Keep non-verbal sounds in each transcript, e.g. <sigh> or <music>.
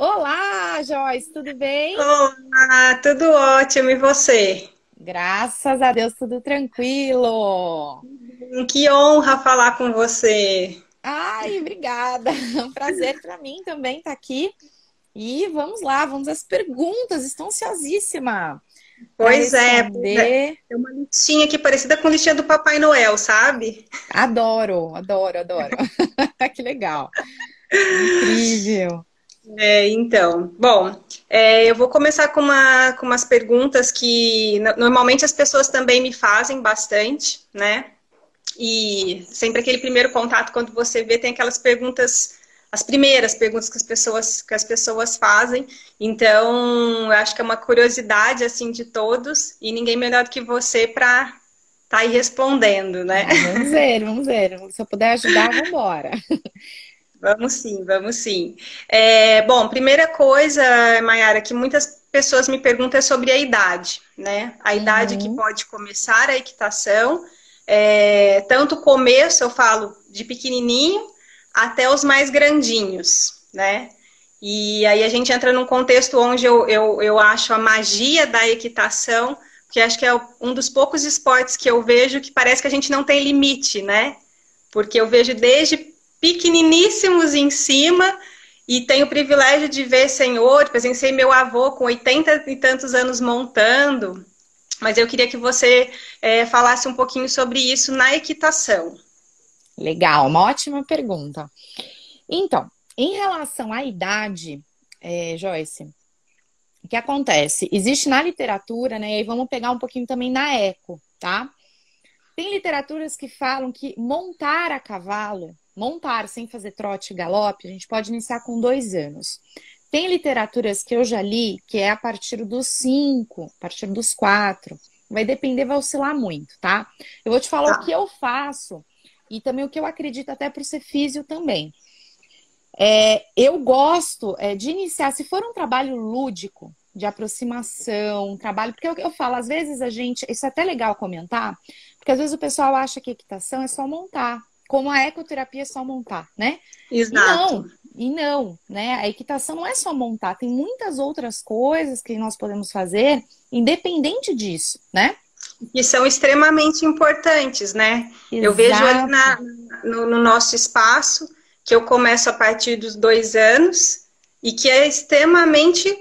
Olá, Joyce, tudo bem? Olá, tudo ótimo, e você? Graças a Deus, tudo tranquilo. Que honra falar com você. Ai, obrigada. É <laughs> um prazer para mim também estar tá aqui. E vamos lá, vamos às perguntas. Estou ansiosíssima. Pois é, é uma listinha aqui parecida com a listinha do Papai Noel, sabe? Adoro, adoro, adoro. <laughs> que legal. Incrível. É, então, bom, é, eu vou começar com, uma, com umas perguntas que normalmente as pessoas também me fazem bastante, né? E sempre aquele primeiro contato, quando você vê, tem aquelas perguntas, as primeiras perguntas que as pessoas, que as pessoas fazem. Então, eu acho que é uma curiosidade, assim, de todos, e ninguém melhor do que você para estar tá aí respondendo, né? Vamos ver, vamos ver. Se eu puder ajudar, vamos embora. <laughs> Vamos sim, vamos sim. É, bom, primeira coisa, Mayara, que muitas pessoas me perguntam é sobre a idade, né? A idade uhum. que pode começar a equitação. É, tanto o começo, eu falo, de pequenininho até os mais grandinhos, né? E aí a gente entra num contexto onde eu, eu, eu acho a magia da equitação, que acho que é um dos poucos esportes que eu vejo que parece que a gente não tem limite, né? Porque eu vejo desde pequeniníssimos em cima e tenho o privilégio de ver senhor, presenciei meu avô com 80 e tantos anos montando, mas eu queria que você é, falasse um pouquinho sobre isso na equitação. Legal, uma ótima pergunta. Então, em relação à idade, é, Joyce, o que acontece? Existe na literatura, né? E vamos pegar um pouquinho também na eco, tá? Tem literaturas que falam que montar a cavalo montar sem fazer trote e galope, a gente pode iniciar com dois anos. Tem literaturas que eu já li que é a partir dos cinco, a partir dos quatro. Vai depender, vai oscilar muito, tá? Eu vou te falar tá. o que eu faço e também o que eu acredito até para ser físio também. É, eu gosto é, de iniciar, se for um trabalho lúdico, de aproximação, um trabalho, porque eu, eu falo, às vezes a gente, isso é até legal comentar, porque às vezes o pessoal acha que equitação é só montar como a ecoterapia é só montar, né? Exato. E não, e não, né? A equitação não é só montar, tem muitas outras coisas que nós podemos fazer, independente disso, né? E são extremamente importantes, né? Exato. Eu vejo ali na, no, no nosso espaço que eu começo a partir dos dois anos e que é extremamente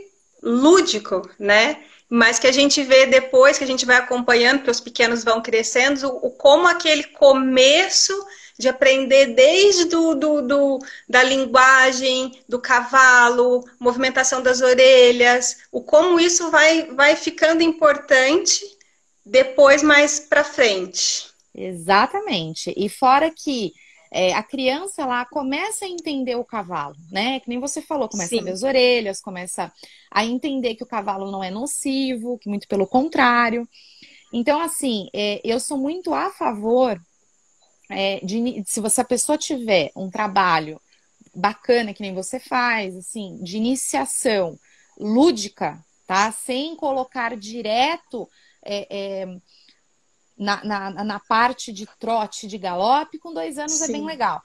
lúdico, né? Mas que a gente vê depois, que a gente vai acompanhando, que os pequenos vão crescendo, o, como aquele começo de aprender desde do, do, do, da linguagem, do cavalo, movimentação das orelhas, o como isso vai, vai ficando importante depois mais para frente. Exatamente. E fora que é, a criança lá começa a entender o cavalo, né? Que nem você falou, começa Sim. a ver as orelhas, começa a entender que o cavalo não é nocivo, que muito pelo contrário. Então, assim, é, eu sou muito a favor é, de, se você a pessoa tiver um trabalho bacana que nem você faz, assim, de iniciação lúdica, tá? Sem colocar direto é, é, na, na, na, parte de trote, de galope, com dois anos Sim. é bem legal.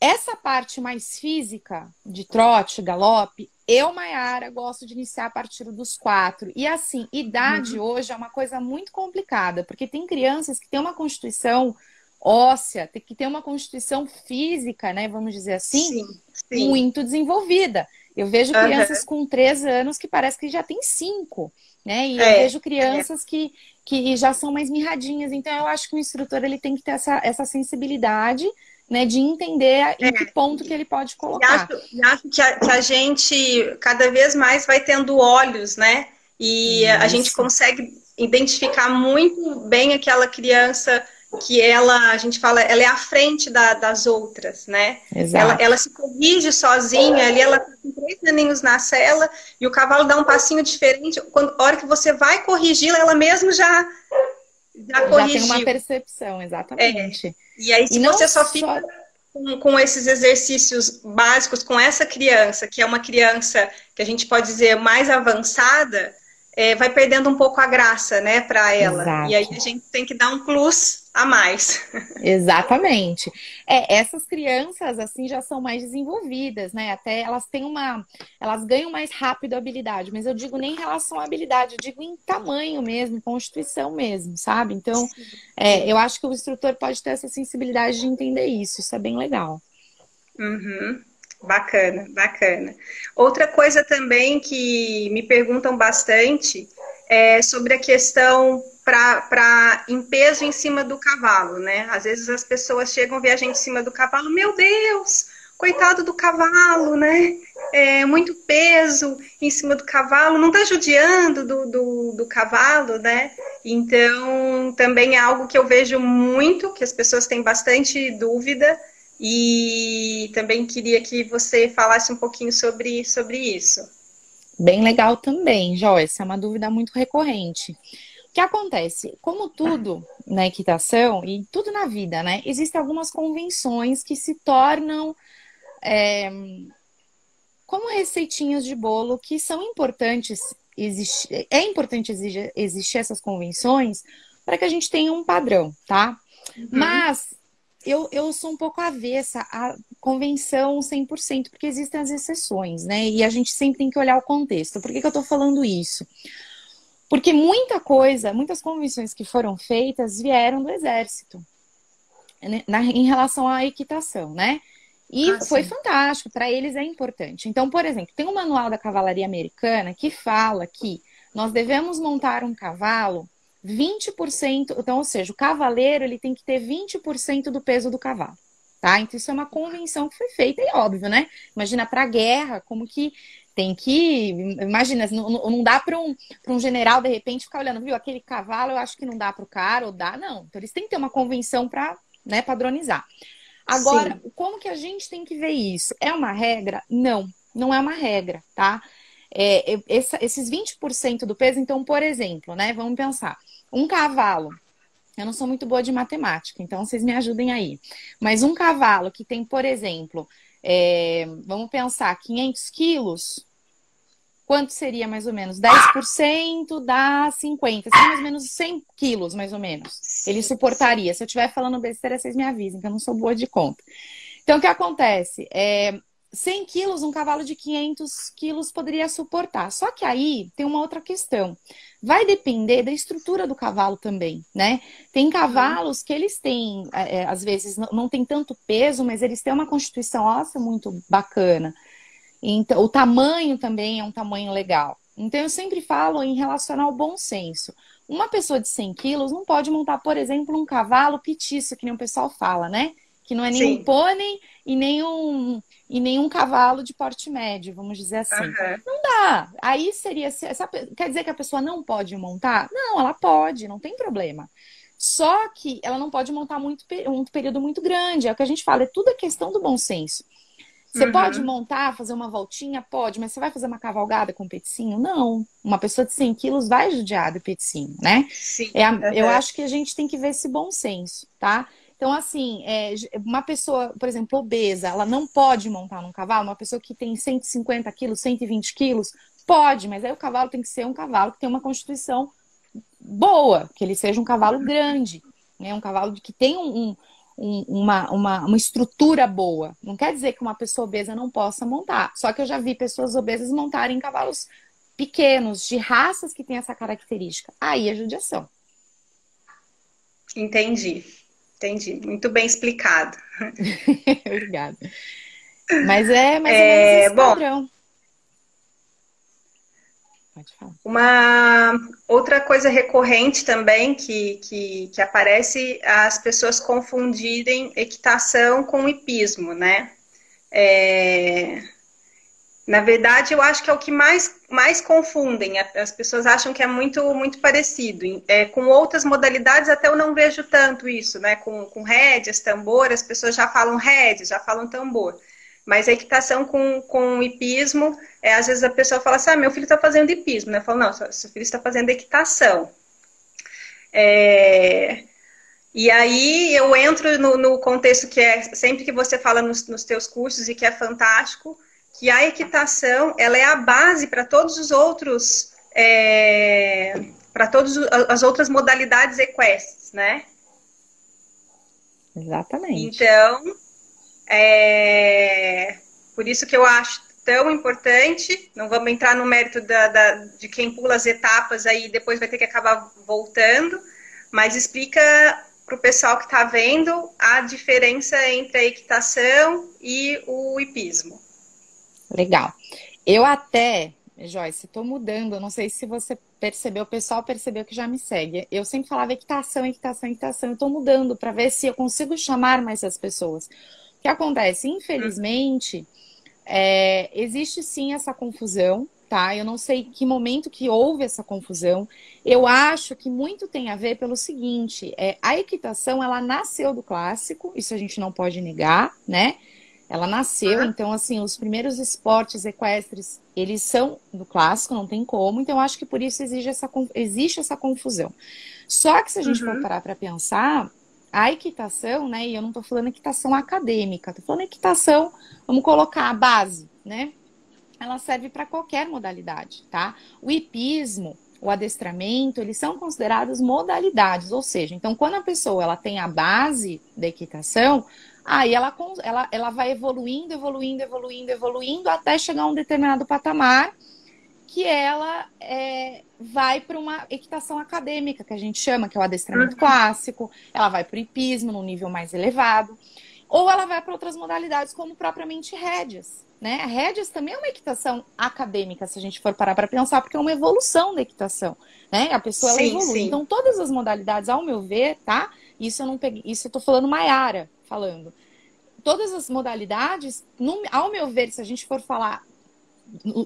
Essa parte mais física de trote, galope, eu, Mayara, gosto de iniciar a partir dos quatro. E assim, idade uhum. hoje é uma coisa muito complicada, porque tem crianças que têm uma constituição óssea, tem que ter uma constituição física, né? Vamos dizer assim, sim, sim. muito desenvolvida. Eu vejo crianças uhum. com três anos que parece que já tem cinco, né? E é, eu vejo crianças é. que, que já são mais mirradinhas. Então, eu acho que o instrutor ele tem que ter essa, essa sensibilidade, né? De entender em é. que ponto que ele pode colocar. E acho, acho que, a, que a gente cada vez mais vai tendo olhos, né? E Isso. a gente consegue identificar muito bem aquela criança que ela, a gente fala, ela é à frente da, das outras, né? Ela, ela se corrige sozinha, ali ela tá com três aninhos na cela e o cavalo dá um passinho diferente. Quando, a hora que você vai corrigi-la, ela mesmo já, já corrigiu. Já tem uma percepção, exatamente. É. E aí, se e você só fica só... Com, com esses exercícios básicos com essa criança, que é uma criança que a gente pode dizer mais avançada, é, vai perdendo um pouco a graça, né, para ela. Exato. E aí a gente tem que dar um plus a mais. <laughs> Exatamente. É, essas crianças assim já são mais desenvolvidas, né? Até elas têm uma, elas ganham mais rápido a habilidade, mas eu digo nem em relação à habilidade, eu digo em tamanho mesmo, constituição mesmo, sabe? Então, é, eu acho que o instrutor pode ter essa sensibilidade de entender isso. Isso é bem legal. Uhum. Bacana, bacana. Outra coisa também que me perguntam bastante é sobre a questão para em peso em cima do cavalo, né? Às vezes as pessoas chegam ver a gente em cima do cavalo, meu Deus, coitado do cavalo, né? É, muito peso em cima do cavalo, não tá judiando do, do, do cavalo, né? Então, também é algo que eu vejo muito, que as pessoas têm bastante dúvida, e também queria que você falasse um pouquinho sobre, sobre isso. Bem legal também, Joyce, é uma dúvida muito recorrente. O que acontece? Como tudo na equitação e tudo na vida, né? Existem algumas convenções que se tornam é, como receitinhas de bolo que são importantes. Existe, é importante exigir, existir essas convenções para que a gente tenha um padrão, tá? Uhum. Mas eu, eu sou um pouco avessa à convenção 100%, porque existem as exceções, né? E a gente sempre tem que olhar o contexto. Por que, que eu estou falando isso? Porque muita coisa, muitas convenções que foram feitas vieram do exército, né? Na, em relação à equitação, né? E ah, foi fantástico, para eles é importante. Então, por exemplo, tem um manual da cavalaria americana que fala que nós devemos montar um cavalo 20%, então, ou seja, o cavaleiro ele tem que ter 20% do peso do cavalo. Tá? Então, isso é uma convenção que foi feita, e óbvio, né? Imagina para a guerra, como que tem que. Imagina, não, não dá para um, um general, de repente, ficar olhando, viu, aquele cavalo eu acho que não dá para o cara, ou dá, não. Então, eles têm que ter uma convenção para né, padronizar. Agora, Sim. como que a gente tem que ver isso? É uma regra? Não, não é uma regra, tá? É, essa, esses 20% do peso, então, por exemplo, né? Vamos pensar. Um cavalo. Eu não sou muito boa de matemática, então vocês me ajudem aí. Mas um cavalo que tem, por exemplo, é, vamos pensar, 500 quilos, quanto seria mais ou menos? 10% dá 50, seria mais ou menos 100 quilos, mais ou menos. Ele suportaria. Se eu estiver falando besteira, vocês me avisem, que eu não sou boa de conta. Então, o que acontece? É, 100 quilos, um cavalo de 500 quilos poderia suportar. Só que aí tem uma outra questão. Vai depender da estrutura do cavalo também, né? Tem cavalos que eles têm, é, é às vezes, não, não tem tanto peso, mas eles têm uma constituição óssea muito bacana. Então, o tamanho também é um tamanho legal. Então, eu sempre falo em relação ao bom senso. Uma pessoa de 100 quilos não pode montar, por exemplo, um cavalo petiço, que nem o pessoal fala, né? Que não é nem Sim. um pônei e nem um, e nenhum cavalo de porte médio, vamos dizer assim. Uhum. Não dá. Aí seria. Essa, quer dizer que a pessoa não pode montar? Não, ela pode, não tem problema. Só que ela não pode montar muito, um período muito grande. É o que a gente fala, é tudo a questão do bom senso. Você uhum. pode montar, fazer uma voltinha? Pode, mas você vai fazer uma cavalgada com peticinho? Não. Uma pessoa de 100 quilos vai judiar do peticinho, né? Sim. É a, uhum. Eu acho que a gente tem que ver esse bom senso, tá? Então, assim, é, uma pessoa, por exemplo, obesa, ela não pode montar num cavalo, uma pessoa que tem 150 quilos, 120 quilos, pode, mas aí o cavalo tem que ser um cavalo que tem uma constituição boa, que ele seja um cavalo grande, né? Um cavalo que tem um, um, uma, uma, uma estrutura boa. Não quer dizer que uma pessoa obesa não possa montar. Só que eu já vi pessoas obesas montarem cavalos pequenos, de raças que têm essa característica. Aí é judiação. Entendi. Entendi. Muito bem explicado. <laughs> Obrigada. Mas é mais é, ou menos bom, padrão. Pode falar. Uma outra coisa recorrente também que, que, que aparece as pessoas confundirem equitação com hipismo, né? É, na verdade, eu acho que é o que mais, mais confundem. As pessoas acham que é muito, muito parecido. É, com outras modalidades, até eu não vejo tanto isso, né? Com, com rédeas, tambor, as pessoas já falam rédeas, já falam tambor. Mas a equitação com, com hipismo, é, às vezes a pessoa fala assim: ah, meu filho está fazendo hipismo, né? Eu falo, não, seu filho está fazendo equitação. É, e aí eu entro no, no, contexto que é sempre que você fala nos, nos teus cursos e que é fantástico que a equitação ela é a base para todos os outros é, para todas as outras modalidades equestres, né? Exatamente. Então, é... por isso que eu acho tão importante. Não vamos entrar no mérito da, da, de quem pula as etapas aí depois vai ter que acabar voltando, mas explica para o pessoal que está vendo a diferença entre a equitação e o hipismo. Legal. Eu até, Joyce, estou mudando, não sei se você percebeu, o pessoal percebeu que já me segue. Eu sempre falava equitação, equitação, equitação. Eu estou mudando para ver se eu consigo chamar mais as pessoas. O que acontece? Infelizmente, é, existe sim essa confusão, tá? Eu não sei que momento que houve essa confusão. Eu acho que muito tem a ver pelo seguinte: é, a equitação ela nasceu do clássico, isso a gente não pode negar, né? Ela nasceu, então, assim, os primeiros esportes equestres, eles são do clássico, não tem como. Então, acho que por isso exige essa, existe essa confusão. Só que se a gente uhum. for parar para pensar, a equitação, né? E eu não estou falando equitação acadêmica, estou falando equitação, vamos colocar a base, né? Ela serve para qualquer modalidade, tá? O hipismo, o adestramento, eles são considerados modalidades, ou seja, então quando a pessoa ela tem a base da equitação, aí ela, ela, ela vai evoluindo, evoluindo, evoluindo, evoluindo, até chegar a um determinado patamar que ela é, vai para uma equitação acadêmica, que a gente chama, que é o adestramento uhum. clássico, ela vai para o hipismo no nível mais elevado, ou ela vai para outras modalidades, como propriamente rédeas. Né? A rédeas também é uma equitação acadêmica, se a gente for parar para pensar, porque é uma evolução da equitação. Né? A pessoa sim, evolui. Sim. Então, todas as modalidades, ao meu ver, tá? Isso eu não peguei, isso eu tô falando Maiara falando. Todas as modalidades, no, ao meu ver, se a gente for falar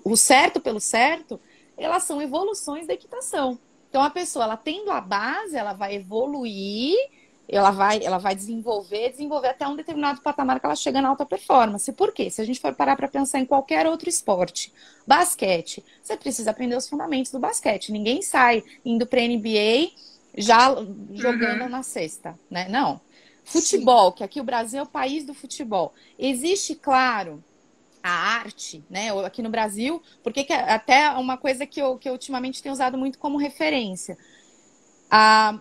o certo pelo certo, elas são evoluções da equitação. Então a pessoa, ela tendo a base, ela vai evoluir, ela vai, ela vai desenvolver, desenvolver até um determinado patamar que ela chega na alta performance. Por quê? Se a gente for parar para pensar em qualquer outro esporte, basquete, você precisa aprender os fundamentos do basquete. Ninguém sai indo para NBA já jogando uhum. na cesta, né? Não. Futebol, Sim. que aqui o Brasil é o país do futebol. Existe, claro, a arte, né? Aqui no Brasil, porque que é até uma coisa que eu, que eu ultimamente tenho usado muito como referência. A,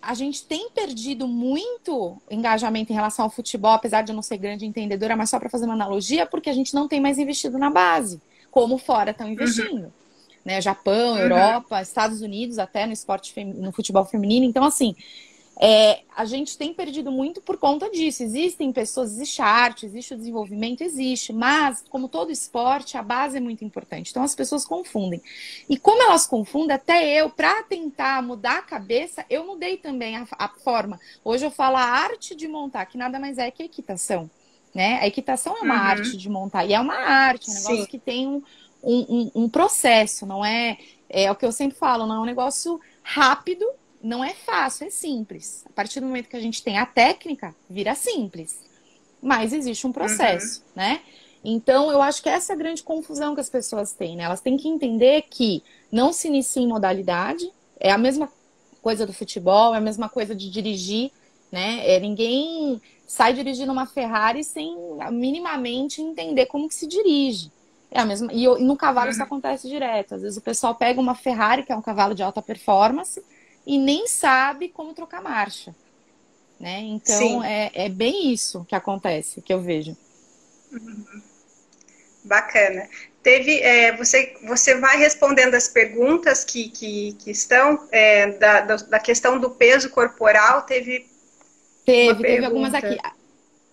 a gente tem perdido muito engajamento em relação ao futebol, apesar de eu não ser grande entendedora, mas só para fazer uma analogia, porque a gente não tem mais investido na base, como fora estão investindo. Uhum. Né? Japão, uhum. Europa, Estados Unidos, até no esporte no futebol feminino. Então, assim, é, a gente tem perdido muito por conta disso. Existem pessoas, existe arte, existe o desenvolvimento, existe, mas, como todo esporte, a base é muito importante. Então as pessoas confundem. E como elas confundem, até eu, para tentar mudar a cabeça, eu mudei também a, a, forma. Hoje eu falo a arte de montar, que nada mais é que a equitação. Né? A equitação é uma uhum. arte de montar, e é uma arte, é um negócio Sim. que tem um, um, um, processo, não é, é o que eu sempre falo, não é um negócio rápido não é fácil, é simples. A partir do momento que a gente tem a técnica, vira simples. Mas existe um processo, uhum. né? Então, eu acho que essa é a grande confusão que as pessoas têm, né? Elas têm que entender que não se inicia em modalidade, é a mesma coisa do futebol, é a mesma coisa de dirigir, né? É, ninguém sai dirigindo uma Ferrari sem minimamente entender como que se dirige. É a mesma. E no cavalo uhum. isso acontece direto. Às vezes o pessoal pega uma Ferrari, que é um cavalo de alta performance, e nem sabe como trocar marcha. Né? Então é, é, bem isso que acontece, que eu vejo. Uhum. Bacana. Teve, é, você, você vai respondendo as perguntas que, que, que estão é, da, da questão do peso corporal. Teve. Teve, teve algumas aqui.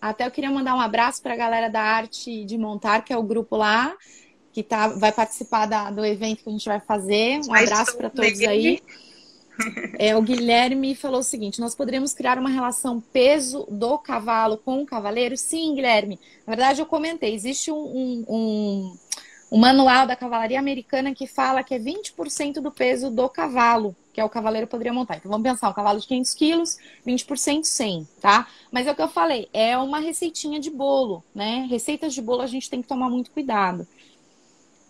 Até eu queria mandar um abraço para a galera da Arte de Montar, que é o grupo lá, que tá, vai participar da, do evento que a gente vai fazer. Um abraço para todos aí. É, o Guilherme falou o seguinte: nós poderíamos criar uma relação peso do cavalo com o cavaleiro? Sim, Guilherme. Na verdade, eu comentei: existe um, um, um manual da cavalaria americana que fala que é 20% do peso do cavalo que é o cavaleiro poderia montar. Então vamos pensar, um cavalo de 500 quilos, 20% 100, tá? Mas é o que eu falei, é uma receitinha de bolo, né? Receitas de bolo a gente tem que tomar muito cuidado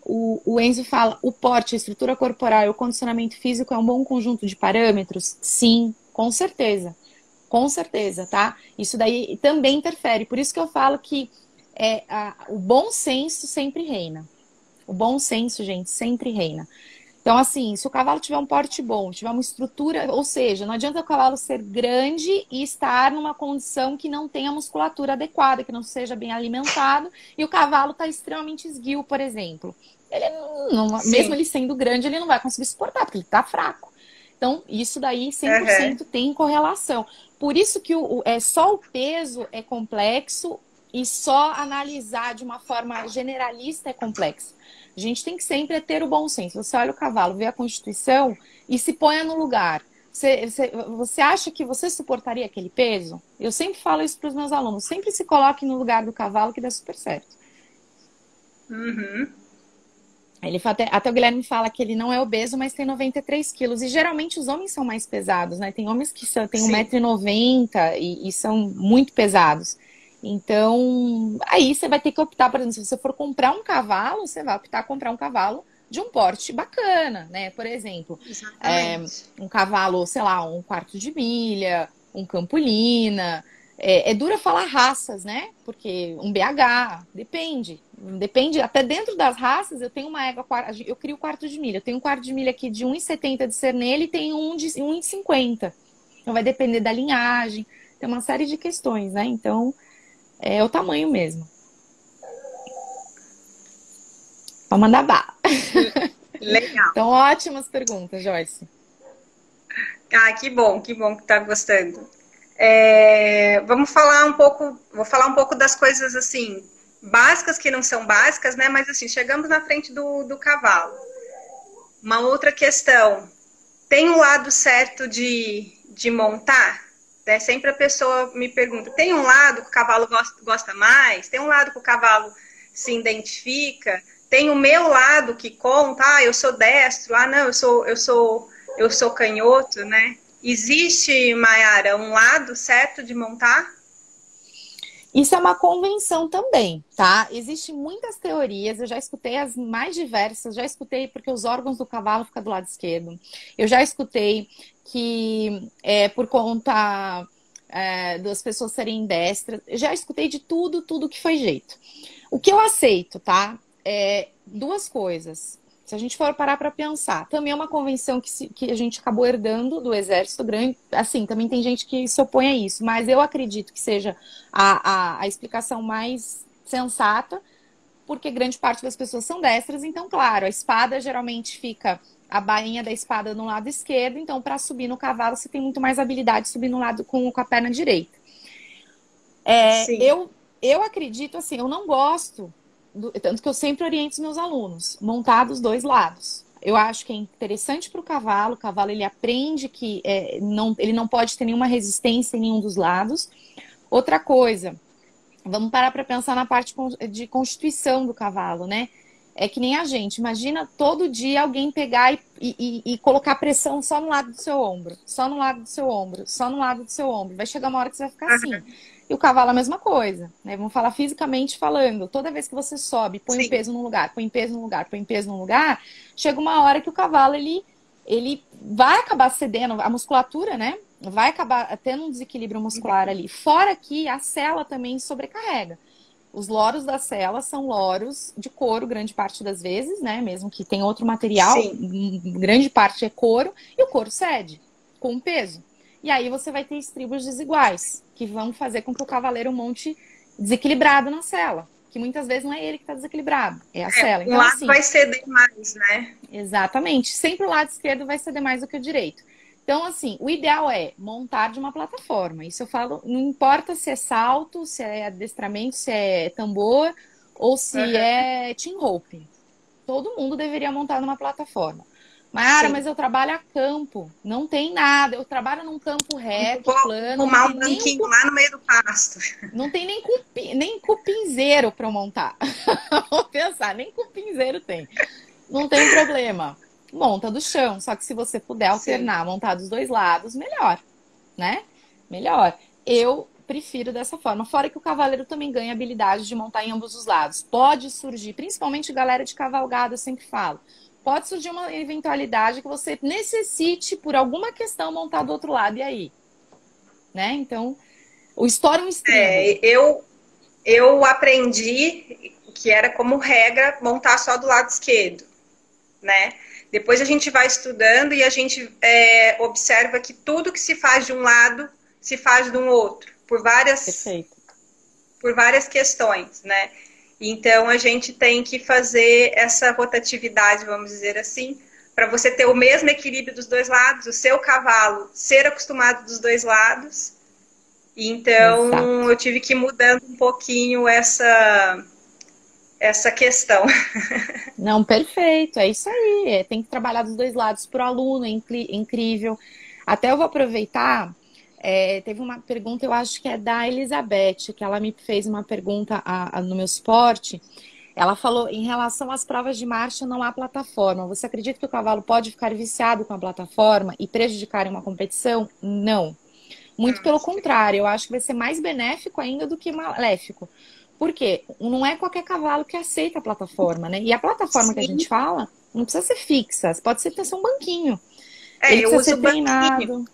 o, o Enzo fala, o porte, a estrutura corporal e o condicionamento físico é um bom conjunto de parâmetros? Sim, com certeza. Com certeza, tá? Isso daí também interfere. Por isso que eu falo que é, a, o bom senso sempre reina. O bom senso, gente, sempre reina. Então, assim, se o cavalo tiver um porte bom, tiver uma estrutura, ou seja, não adianta o cavalo ser grande e estar numa condição que não tenha musculatura adequada, que não seja bem alimentado, e o cavalo está extremamente esguio, por exemplo. Ele não, mesmo ele sendo grande, ele não vai conseguir suportar, porque ele está fraco. Então, isso daí 100% uhum. tem correlação. Por isso que o, é, só o peso é complexo e só analisar de uma forma generalista é complexo. A gente tem que sempre ter o bom senso. Você olha o cavalo, vê a Constituição e se ponha no lugar. Você, você, você acha que você suportaria aquele peso? Eu sempre falo isso para os meus alunos. Sempre se coloque no lugar do cavalo que dá super certo. Uhum. Ele até, até o Guilherme fala que ele não é obeso, mas tem 93 quilos. E geralmente os homens são mais pesados, né? Tem homens que são, têm 1,90m e, e são muito pesados. Então, aí você vai ter que optar, por exemplo, se você for comprar um cavalo, você vai optar comprar um cavalo de um porte bacana, né? Por exemplo, é, um cavalo, sei lá, um quarto de milha, um campolina. É, é dura falar raças, né? Porque um BH, depende. Depende, até dentro das raças, eu tenho uma égua, eu crio quarto de milha. Eu tenho um quarto de milha aqui de 1,70 de cernelha e tem um de 1,50. Então vai depender da linhagem, tem uma série de questões, né? Então, é o tamanho mesmo. Pode mandar bala. Legal. então, ótimas perguntas, Joyce. Ah, que bom, que bom que tá gostando. É, vamos falar um pouco, vou falar um pouco das coisas assim, básicas que não são básicas, né? Mas assim, chegamos na frente do, do cavalo. Uma outra questão, tem o um lado certo de, de montar? Né? Sempre a pessoa me pergunta: tem um lado que o cavalo gosta, mais? Tem um lado que o cavalo se identifica? Tem o meu lado que conta, ah, eu sou destro, ah, não, eu sou, eu sou, eu sou canhoto, né? Existe, Mayara, um lado certo de montar? Isso é uma convenção também, tá? Existem muitas teorias, eu já escutei as mais diversas, já escutei porque os órgãos do cavalo ficam do lado esquerdo. Eu já escutei que é por conta é, das pessoas serem destras. Já escutei de tudo, tudo que foi jeito. O que eu aceito, tá? É duas coisas. Se a gente for parar para pensar, também é uma convenção que, se, que a gente acabou herdando do exército grande. Assim, também tem gente que se opõe a isso, mas eu acredito que seja a, a, a explicação mais sensata, porque grande parte das pessoas são destras. Então, claro, a espada geralmente fica a bainha da espada no lado esquerdo, então para subir no cavalo você tem muito mais habilidade de subir no lado com, com a perna direita. É, eu, eu acredito assim, eu não gosto tanto que eu sempre oriento os meus alunos, montar dos dois lados. Eu acho que é interessante para o cavalo, o cavalo ele aprende que é, não, ele não pode ter nenhuma resistência em nenhum dos lados. Outra coisa, vamos parar para pensar na parte de constituição do cavalo, né? É que nem a gente. Imagina todo dia alguém pegar e, e, e, colocar pressão só no lado do seu ombro, só no lado do seu ombro, só no lado do seu ombro. Vai chegar uma hora que você vai ficar assim. E o cavalo é a mesma coisa, né? Vamos falar fisicamente falando. Toda vez que você sobe, põe Sim. peso num lugar, põe peso num lugar, põe peso num lugar, chega uma hora que o cavalo ele, ele vai acabar cedendo, a musculatura, né? Vai acabar tendo um desequilíbrio muscular ali. Fora que a cela também sobrecarrega. Os loros da cela são loros de couro, grande parte das vezes, né? Mesmo que tem outro material, Sim. grande parte é couro, e o couro cede com peso. E aí você vai ter estribos desiguais que vão fazer com que o cavaleiro monte desequilibrado na cela. Que muitas vezes não é ele que está desequilibrado, é a é, cela. Então, o lado assim, vai ceder mais, né? Exatamente. Sempre o lado esquerdo vai ceder mais do que o direito. Então, assim, o ideal é montar de uma plataforma. Isso eu falo, não importa se é salto, se é adestramento, se é tambor ou se uhum. é team rope. Todo mundo deveria montar numa plataforma. Mara, mas eu trabalho a campo, não tem nada. Eu trabalho num campo reto, Vou plano. Arrumar um banquinho lá no meio do pasto. Não tem nem, cupi, nem cupinzeiro para montar. <laughs> Vou pensar, nem cupinzeiro tem. Não tem problema. Monta do chão, só que se você puder alternar, Sim. montar dos dois lados, melhor, né? Melhor. Eu prefiro dessa forma. Fora que o cavaleiro também ganha habilidade de montar em ambos os lados. Pode surgir, principalmente galera de cavalgada, eu sempre falo pode surgir uma eventualidade que você necessite, por alguma questão, montar do outro lado. E aí? Né? Então, o história é um extremo. É, eu, eu aprendi que era como regra montar só do lado esquerdo, né? Depois a gente vai estudando e a gente é, observa que tudo que se faz de um lado se faz de um outro, por várias, Perfeito. por várias questões, né? Então a gente tem que fazer essa rotatividade, vamos dizer assim, para você ter o mesmo equilíbrio dos dois lados, o seu cavalo ser acostumado dos dois lados. Então Exato. eu tive que ir mudando um pouquinho essa essa questão. <laughs> Não, perfeito, é isso aí. É, tem que trabalhar dos dois lados para o aluno, é incrível. Até eu vou aproveitar. É, teve uma pergunta, eu acho que é da Elizabeth, que ela me fez uma pergunta a, a, no meu suporte. Ela falou em relação às provas de marcha, não há plataforma. Você acredita que o cavalo pode ficar viciado com a plataforma e prejudicar em uma competição? Não. Muito pelo contrário, eu acho que vai ser mais benéfico ainda do que maléfico. Por quê? Não é qualquer cavalo que aceita a plataforma, né? E a plataforma Sim. que a gente fala não precisa ser fixa, pode ser ter um banquinho. É, Ele eu uso ser treinado. Banquinho,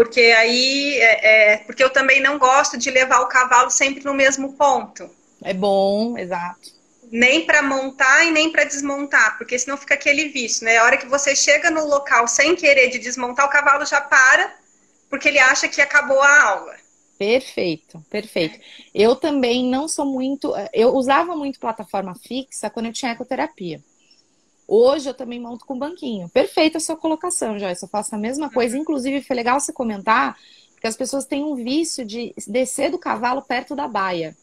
porque aí é, é, porque eu também não gosto de levar o cavalo sempre no mesmo ponto. É bom, exato. Nem para montar e nem para desmontar, porque senão fica aquele vício, né? A hora que você chega no local sem querer de desmontar, o cavalo já para, porque ele acha que acabou a aula. Perfeito, perfeito. Eu também não sou muito. Eu usava muito plataforma fixa quando eu tinha ecoterapia. Hoje eu também monto com banquinho. Perfeita a sua colocação, Joyce. Eu faço a mesma uhum. coisa. Inclusive, foi legal você comentar que as pessoas têm um vício de descer do cavalo perto da baia.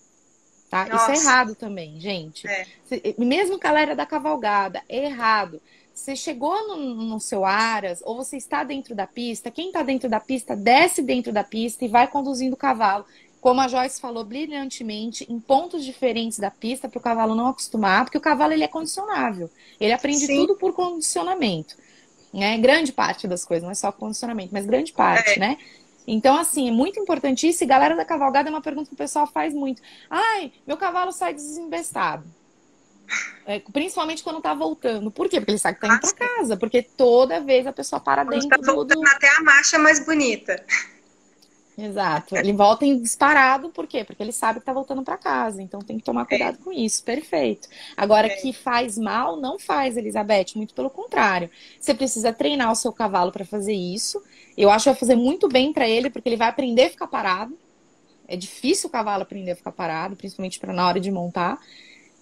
Tá? Isso é errado também, gente. É. Mesmo galera da cavalgada, é errado. Você chegou no, no, seu Aras, ou você está dentro da pista, quem está dentro da pista, desce dentro da pista e vai conduzindo o cavalo. Como a Joyce falou brilhantemente, em pontos diferentes da pista, para o cavalo não acostumar, porque o cavalo ele é condicionável. Ele aprende Sim. tudo por condicionamento. Né? Grande parte das coisas, não é só condicionamento, mas grande parte, é. né? Então, assim, é muito importante isso. E galera da cavalgada é uma pergunta que o pessoal faz muito. Ai, meu cavalo sai desembestado. É, principalmente quando tá voltando. Por quê? Porque ele sabe que tá indo ah, pra casa. Porque toda vez a pessoa para quando dentro tá voltando do... até a marcha mais bonita. Exato. Ele volta em disparado, por quê? Porque ele sabe que tá voltando para casa. Então tem que tomar é. cuidado é. com isso. Perfeito. Agora, é. que faz mal, não faz, Elizabeth. Muito pelo contrário. Você precisa treinar o seu cavalo para fazer isso. Eu acho que vai fazer muito bem para ele, porque ele vai aprender a ficar parado. É difícil o cavalo aprender a ficar parado, principalmente para na hora de montar.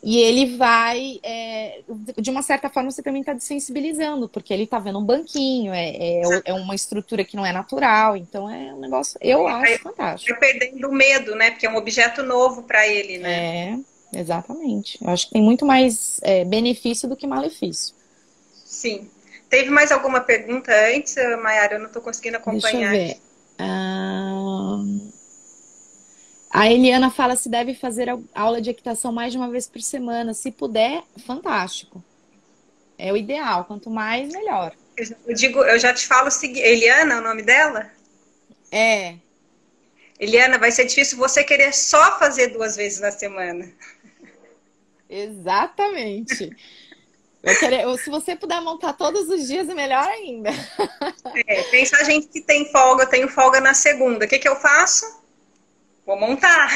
E ele vai, é, de uma certa forma, você também está desensibilizando, porque ele está vendo um banquinho, é, é, é, uma estrutura que não é natural, então é um negócio, eu acho vai, fantástico. Vai perdendo o medo, né? Porque é um objeto novo para ele, né? É, exatamente. Eu acho que tem muito mais é, benefício do que malefício. Sim. Teve mais alguma pergunta antes, Mayara? Eu não estou conseguindo acompanhar. Deixa eu ver. Ah... A Eliana fala se deve fazer aula de equitação mais de uma vez por semana. Se puder, fantástico. É o ideal. Quanto mais, melhor. Eu digo, eu já te falo o seguinte. Eliana, é o nome dela? É. Eliana, vai ser difícil você querer só fazer duas vezes na semana. Exatamente. Querer, se você puder montar todos os dias, é melhor ainda. É, pensa a gente que tem folga, eu tenho folga na segunda. O que, que eu faço? Vou montar.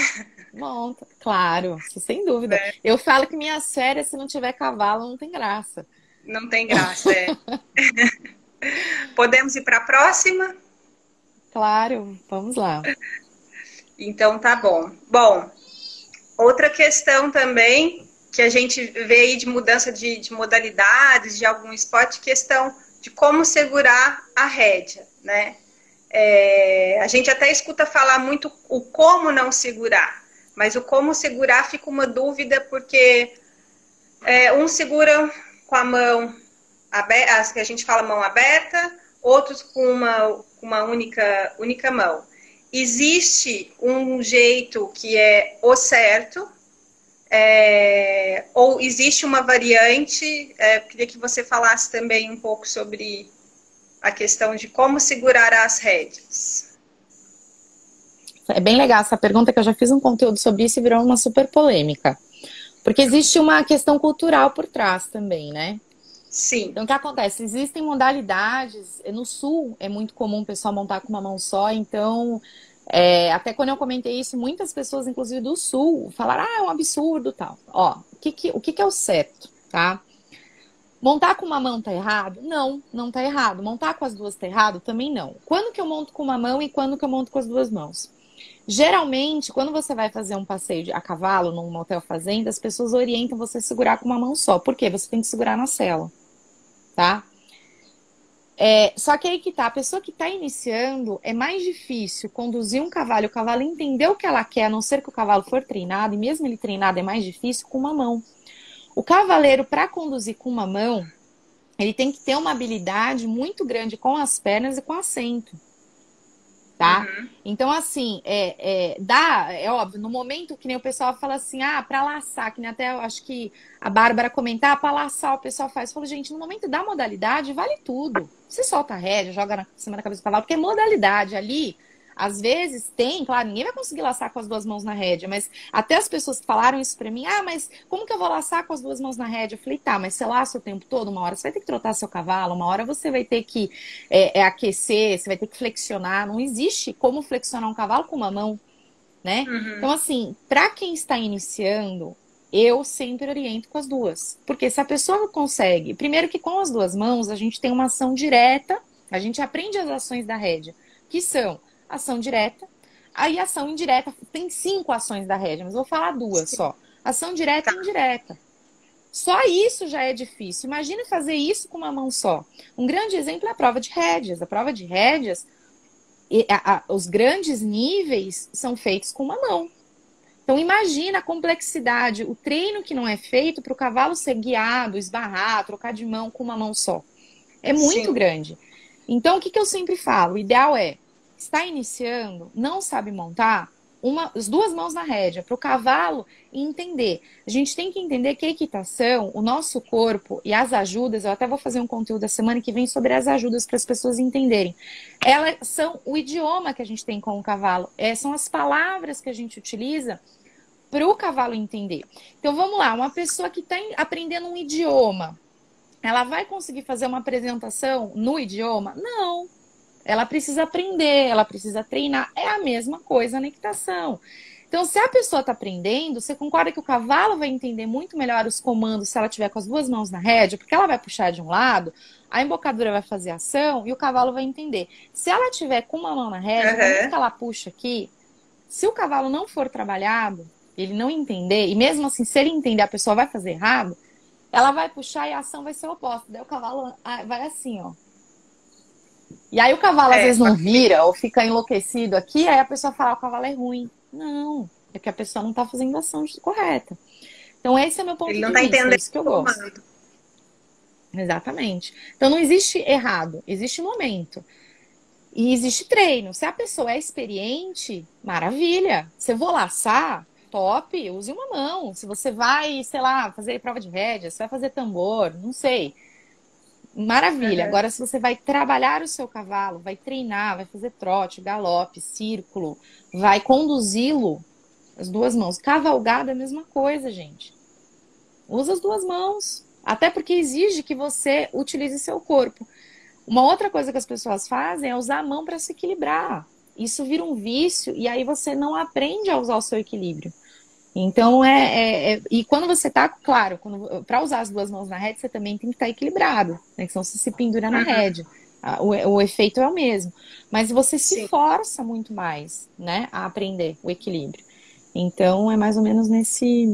Monta, claro, sem dúvida. É. Eu falo que minhas férias, se não tiver cavalo, não tem graça. Não tem graça, é. <laughs> Podemos ir para a próxima? Claro, vamos lá. Então tá bom. Bom, outra questão também que a gente vê aí de mudança de, de modalidades de algum esporte, questão de como segurar a rédea, né? É, a gente até escuta falar muito o como não segurar, mas o como segurar fica uma dúvida, porque é, um segura com a mão aberta, que a gente fala mão aberta, outros com uma, uma única, única mão. Existe um jeito que é o certo, é, ou existe uma variante? É, queria que você falasse também um pouco sobre a questão de como segurar as rédeas. É bem legal essa pergunta, que eu já fiz um conteúdo sobre isso e virou uma super polêmica. Porque existe uma questão cultural por trás também, né? Sim. Então, o que acontece? Existem modalidades. No sul é muito comum o pessoal montar com uma mão só, então. É, até quando eu comentei isso, muitas pessoas, inclusive do sul, falaram: ah, é um absurdo tal. Ó, o que, que, o que, que é o certo, tá? Montar com uma mão tá errado? Não, não tá errado. Montar com as duas tá errado? Também não. Quando que eu monto com uma mão e quando que eu monto com as duas mãos? Geralmente, quando você vai fazer um passeio a cavalo num motel fazenda, as pessoas orientam você a segurar com uma mão só. Por quê? Você tem que segurar na cela, tá? É, só que aí que tá, a pessoa que está iniciando, é mais difícil conduzir um cavalo, o cavalo entender o que ela quer, a não ser que o cavalo for treinado, e mesmo ele treinado é mais difícil com uma mão. O cavaleiro, para conduzir com uma mão, ele tem que ter uma habilidade muito grande com as pernas e com o assento. Tá? Uhum. Então, assim, é, é, dá, é óbvio, no momento que nem o pessoal fala assim, ah, para laçar, que nem até eu acho que a Bárbara comentar, para laçar o pessoal faz. Falo, gente, no momento da modalidade, vale tudo. Você solta a rédea, joga na cima da cabeça do cavalo, porque é modalidade ali às vezes tem, claro, ninguém vai conseguir laçar com as duas mãos na rédea, mas até as pessoas falaram isso pra mim, ah, mas como que eu vou laçar com as duas mãos na rédea? Eu falei, tá, mas você laça o tempo todo, uma hora você vai ter que trotar seu cavalo, uma hora você vai ter que é, é, aquecer, você vai ter que flexionar. Não existe como flexionar um cavalo com uma mão, né? Uhum. Então, assim, para quem está iniciando, eu sempre oriento com as duas. Porque se a pessoa consegue, primeiro que com as duas mãos a gente tem uma ação direta, a gente aprende as ações da rédea, que são ação direta. Aí ação indireta, tem cinco ações da rédea, mas vou falar duas só. Ação direta tá. e indireta. Só isso já é difícil. Imagine fazer isso com uma mão só. Um grande exemplo é a prova de rédeas. A prova de rédeas, a, a, os grandes níveis são feitos com uma mão. Então imagina a complexidade, o treino que não é feito para o cavalo ser guiado, esbarrar, trocar de mão com uma mão só. É muito Sim. grande. Então o que, que eu sempre falo? O ideal é está iniciando, não sabe montar, uma, as duas mãos na rédea, para o cavalo entender. A gente tem que entender que a equitação, o nosso corpo e as ajudas, eu até vou fazer um conteúdo da semana que vem sobre as ajudas para as pessoas entenderem. Elas são o idioma que a gente tem com o cavalo, é, são as palavras que a gente utiliza para o cavalo entender. Então vamos lá, uma pessoa que está aprendendo um idioma, ela vai conseguir fazer uma apresentação no idioma? Não ela precisa aprender, ela precisa treinar. É a mesma coisa na equitação. Então, se a pessoa está aprendendo, você concorda que o cavalo vai entender muito melhor os comandos se ela tiver com as duas mãos na rédea, porque ela vai puxar de um lado, a embocadura vai fazer ação e o cavalo vai entender. Se ela tiver com uma mão na rédea, uhum. que ela puxa aqui, se o cavalo não for trabalhado, ele não entender, e mesmo assim, se ele entender, a pessoa vai fazer errado, ela vai puxar e a ação vai ser oposta. Daí o cavalo ah, vai assim, ó. E aí o cavalo é, às vezes não vira ou fica enlouquecido aqui, aí a pessoa fala, ah, o cavalo é ruim. Não, é que a pessoa não está fazendo a ação correta. Então esse é o meu ponto Ele não de tá vista, entendendo é isso que eu gosto. Exatamente. Então não existe errado, existe momento. E existe treino. Se a pessoa é experiente, maravilha. Se eu vou laçar, top, use uma mão. Se você vai, sei lá, fazer prova de rédea, você vai fazer tambor, não sei. Maravilha. Uhum. Agora, se você vai trabalhar o seu cavalo, vai treinar, vai fazer trote, galope, círculo, vai conduzi-lo, as duas mãos. Cavalgada é a mesma coisa, gente. Usa as duas mãos. Até porque exige que você utilize seu corpo. Uma outra coisa que as pessoas fazem é usar a mão para se equilibrar. Isso vira um vício e aí você não aprende a usar o seu equilíbrio. Então é, é, é, e quando você tá, claro, para usar as duas mãos na rede, você também tem que estar tá equilibrado, né? Que senão você se pendura na uhum. rede. O, o efeito é o mesmo. Mas você se Sim. força muito mais, né, a aprender o equilíbrio. Então é mais ou menos nesse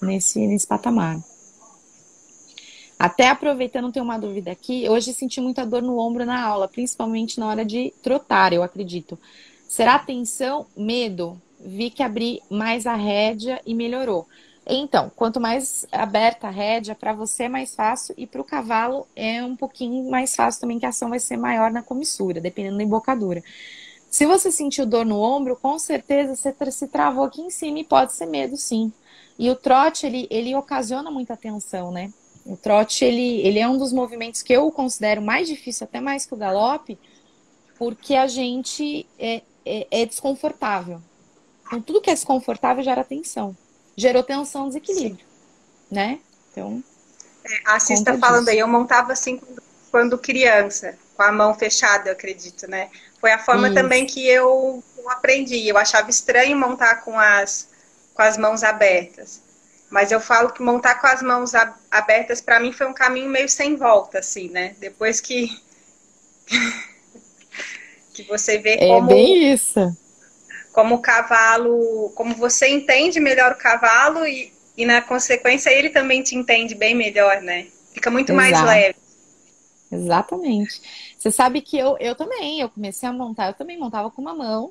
nesse, nesse patamar. Até aproveitando, tem uma dúvida aqui. Hoje senti muita dor no ombro na aula, principalmente na hora de trotar, eu acredito. Será tensão, medo? Vi que abri mais a rédea e melhorou. Então, quanto mais aberta a rédea, para você é mais fácil e para o cavalo é um pouquinho mais fácil também, que a ação vai ser maior na comissura, dependendo da embocadura. Se você sentiu dor no ombro, com certeza você se travou aqui em cima e pode ser medo, sim. E o trote, ele, ele ocasiona muita tensão, né? O trote, ele, ele é um dos movimentos que eu considero mais difícil, até mais que o galope, porque a gente é, é, é desconfortável. Então, tudo que é desconfortável gera tensão. Gerou tensão, desequilíbrio. Sim. Né? Então. É, a Cis está falando aí, eu montava assim quando, criança, com a mão fechada, eu acredito, né? Foi a forma Isso. também que eu, eu aprendi. Eu achava estranho montar com as, com as mãos abertas. Mas eu falo que montar com as mãos abertas para mim foi um caminho meio sem volta, assim, né? Depois que <laughs> que você vê é como é bem isso. Como o cavalo, como você entende melhor o cavalo e, e na consequência ele também te entende bem melhor, né? Fica muito Exato. mais leve. Exatamente. Você sabe que eu, eu também, eu comecei a montar, eu também montava com uma mão,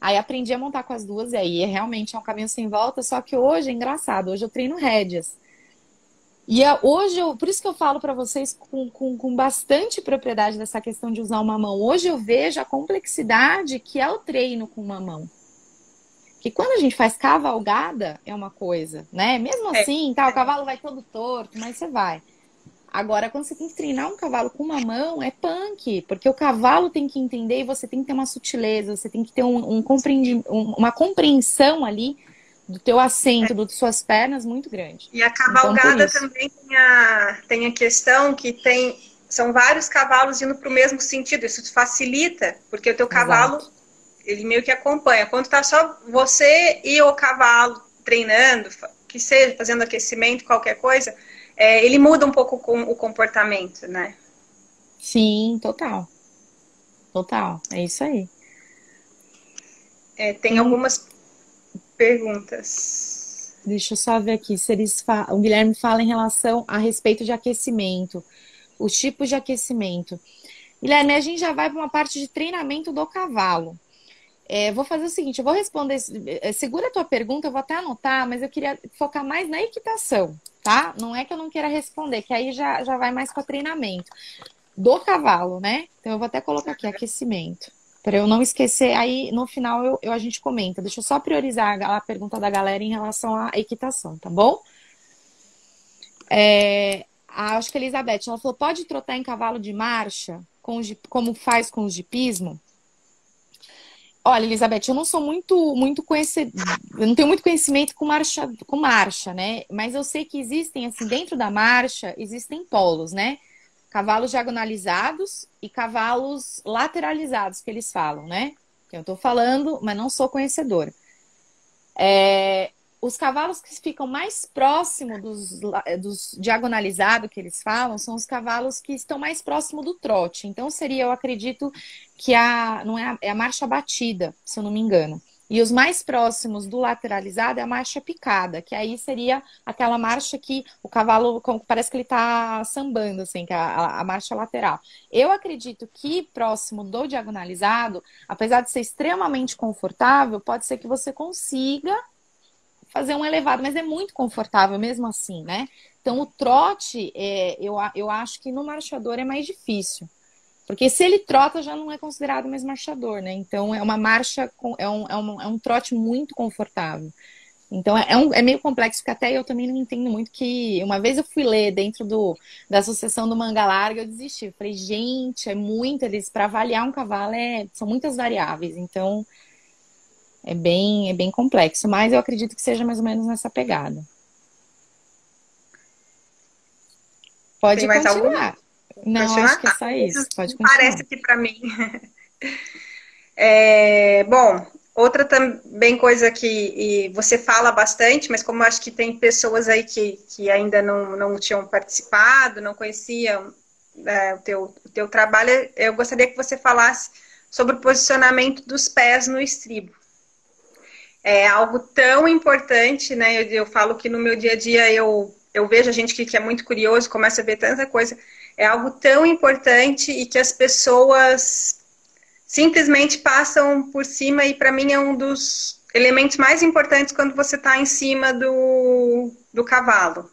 aí aprendi a montar com as duas, e aí realmente é um caminho sem volta, só que hoje é engraçado, hoje eu treino rédeas. E é, hoje, eu, por isso que eu falo para vocês com, com, com, bastante propriedade dessa questão de usar uma mão. Hoje eu vejo a complexidade que é o treino com uma mão. Que quando a gente faz cavalgada, é uma coisa, né? Mesmo é. assim, tá, o cavalo vai todo torto, mas você vai. Agora, quando você tem que treinar um cavalo com uma mão, é punk, porque o cavalo tem que entender e você tem que ter uma sutileza, você tem que ter um, um uma compreensão ali do teu assento, é. das suas pernas muito grande. E a cavalgada então, também tem a, tem a questão que tem são vários cavalos indo para o mesmo sentido. Isso facilita, porque o teu cavalo Exato. ele meio que acompanha. Quando tá só você e o cavalo treinando, que seja fazendo aquecimento, qualquer coisa, é, ele muda um pouco com o comportamento, né? Sim, total. Total, é isso aí. É, tem algumas perguntas. Deixa eu só ver aqui se eles falam. O Guilherme fala em relação a respeito de aquecimento, os tipos de aquecimento. Guilherme, a gente já vai para uma parte de treinamento do cavalo. É, vou fazer o seguinte, eu vou responder. É, segura a tua pergunta, eu vou até anotar, mas eu queria focar mais na equitação, tá? Não é que eu não queira responder, que aí já, já vai mais para treinamento. Do cavalo, né? Então eu vou até colocar aqui aquecimento. Para eu não esquecer, aí no final eu, eu, a gente comenta. Deixa eu só priorizar a, a pergunta da galera em relação à equitação, tá bom? É, acho que a Elizabeth, ela falou, pode trotar em cavalo de marcha, com, como faz com os de pismo? Olha, Elizabeth, eu não sou muito, muito conhecedora, eu não tenho muito conhecimento com marcha, com marcha, né? Mas eu sei que existem, assim, dentro da marcha, existem polos, né? Cavalos diagonalizados e cavalos lateralizados, que eles falam, né? Que eu estou falando, mas não sou conhecedora. É, os cavalos que ficam mais próximos dos, dos diagonalizados que eles falam são os cavalos que estão mais próximos do trote. Então seria, eu acredito, que a não é a, é a marcha batida, se eu não me engano. E os mais próximos do lateralizado é a marcha picada, que aí seria aquela marcha que o cavalo parece que ele está sambando, assim, que é a, a, marcha lateral. Eu acredito que próximo do diagonalizado, apesar de ser extremamente confortável, pode ser que você consiga fazer um elevado, mas é muito confortável mesmo assim, né? Então o trote, é, eu, eu acho que no marchador é mais difícil. Porque se ele trota, já não é considerado mais marchador, né? Então é uma marcha, é um, é um, é um trote muito confortável. Então é, é, um, é meio complexo, porque até eu também não entendo muito que. Uma vez eu fui ler dentro do, da Associação do Manga Larga, eu desisti. Eu falei, gente, é muito, eles, para avaliar um cavalo, é, são muitas variáveis. Então é bem, é bem complexo, mas eu acredito que seja mais ou menos nessa pegada. Pode Tem mais continuar. Não, acho que é só isso. Pode continuar. Parece que para mim. <laughs> É, bom, outra também coisa que você fala bastante, mas como acho que tem pessoas aí que, que ainda não, não tinham participado, não conheciam é, o, teu, o teu trabalho, eu gostaria que você falasse sobre o posicionamento dos pés no estribo é algo tão importante, né? Eu, eu, falo que no meu dia a dia eu, eu vejo a gente que, que é muito curioso, começa a ver tanta coisa. É algo tão importante e que as pessoas simplesmente passam por cima, e para mim é um dos elementos mais importantes quando você está em cima do, do cavalo.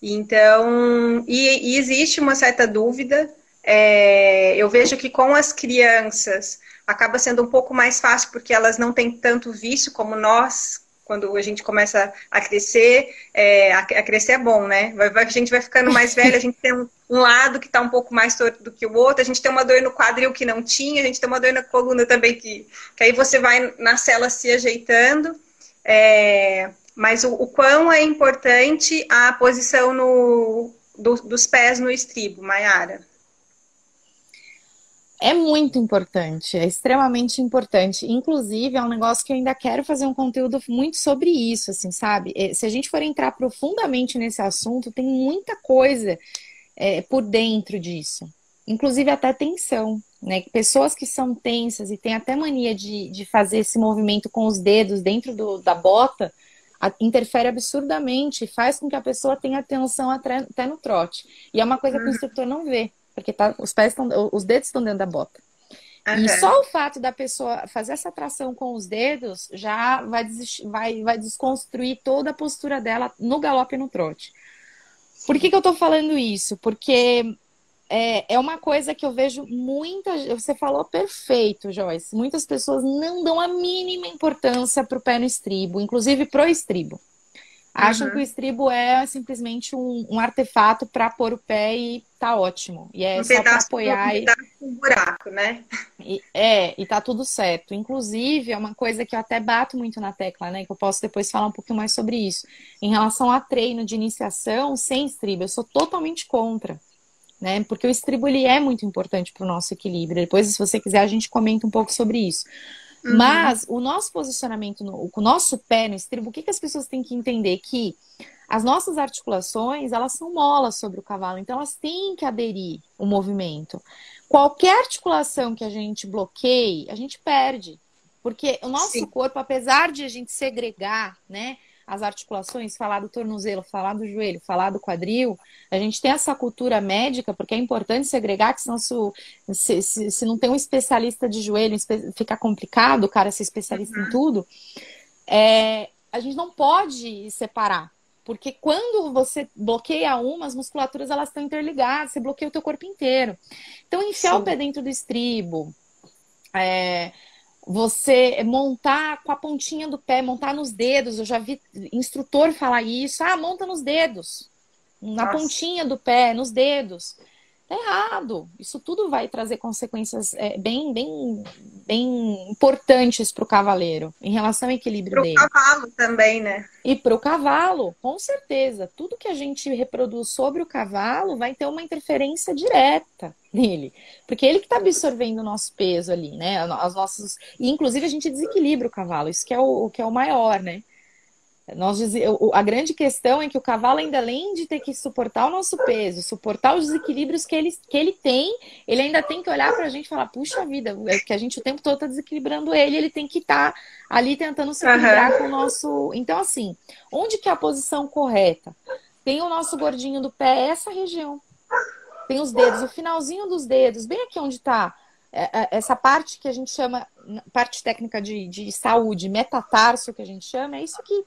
Então, e, e existe uma certa dúvida. É, eu vejo que com as crianças acaba sendo um pouco mais fácil porque elas não têm tanto vício como nós, quando a gente começa a crescer, é, a, a, crescer é bom, né? Vai, vai, a gente vai ficando mais velha, a gente tem um, um lado que está um pouco mais torto do que o outro, a gente tem uma dor no quadril que não tinha, a gente tem uma dor na coluna também que, que aí você vai na cela se ajeitando. É, mas o, o, quão é importante a posição no, do, dos pés no estribo, Mayara? É muito importante, é extremamente importante. Inclusive, é um negócio que eu ainda quero fazer um conteúdo muito sobre isso, assim, sabe? É, se a gente for entrar profundamente nesse assunto, tem muita coisa é, por dentro disso. Inclusive até tensão, né? Pessoas que são tensas e têm até mania de, de fazer esse movimento com os dedos dentro do, da bota, a, interfere absurdamente, faz com que a pessoa tenha tensão até, até no trote. E é uma coisa que o uhum. instrutor não vê porque tá, os pés estão, os dedos estão dentro da bota. Uhum. E só o fato da pessoa fazer essa tração com os dedos já vai, vai, vai desconstruir toda a postura dela no galope e no trote. Por que, que eu tô falando isso? Porque é, é uma coisa que eu vejo muita. Você falou perfeito, Joyce. Muitas pessoas não dão a mínima importância para o pé no estribo, inclusive pro estribo. Acham uhum. que o estribo é simplesmente um, um artefato para pôr o pé e tá ótimo. E é um só para apoiar. Um e... buraco, né? E, é, e tá tudo certo. Inclusive, é uma coisa que eu até bato muito na tecla, né? Que eu posso depois falar um pouquinho mais sobre isso. Em relação a treino de iniciação sem estribo, eu sou totalmente contra. Né? Porque o estribo ele é muito importante para o nosso equilíbrio. Depois, se você quiser, a gente comenta um pouco sobre isso. Uhum. Mas o nosso posicionamento, no, o nosso pé no estribo, o que, que as pessoas têm que entender? Que as nossas articulações, elas são molas sobre o cavalo, então elas têm que aderir o movimento. Qualquer articulação que a gente bloqueie, a gente perde. Porque o nosso Sim. corpo, apesar de a gente segregar, né, as articulações, falar do tornozelo, falar do joelho, falar do quadril, a gente tem essa cultura médica, porque é importante segregar, que senão se, se, se não tem um especialista de joelho, fica complicado o cara ser especialista uhum. em tudo. É, a gente não pode separar. Porque quando você bloqueia uma, as musculaturas elas estão interligadas, você bloqueia o teu corpo inteiro. Então, enfiar Sim. o pé dentro do estribo, é, você montar com a pontinha do pé, montar nos dedos. Eu já vi instrutor falar isso. Ah, monta nos dedos. Na Nossa. pontinha do pé, nos dedos. Tá errado. Isso tudo vai trazer consequências é, bem, bem, bem importantes para o cavaleiro em relação ao equilíbrio pro dele. Para o cavalo também, né? E para o cavalo, com certeza. Tudo que a gente reproduz sobre o cavalo vai ter uma interferência direta nele. Porque ele que está absorvendo o nosso peso ali, né? As nossas... E inclusive a gente desequilibra o cavalo, isso que é o, o que é o maior, né? Nós, a grande questão é que o cavalo, ainda além de ter que suportar o nosso peso, suportar os desequilíbrios que ele, que ele tem, ele ainda tem que olhar para a gente e falar: puxa vida, é que a gente o tempo todo está desequilibrando ele, ele tem que estar tá ali tentando se equilibrar uhum. com o nosso. Então, assim, onde que é a posição correta? Tem o nosso gordinho do pé, essa região. Tem os dedos, o finalzinho dos dedos, bem aqui onde está é, é, essa parte que a gente chama, parte técnica de, de saúde, metatarso, que a gente chama, é isso aqui.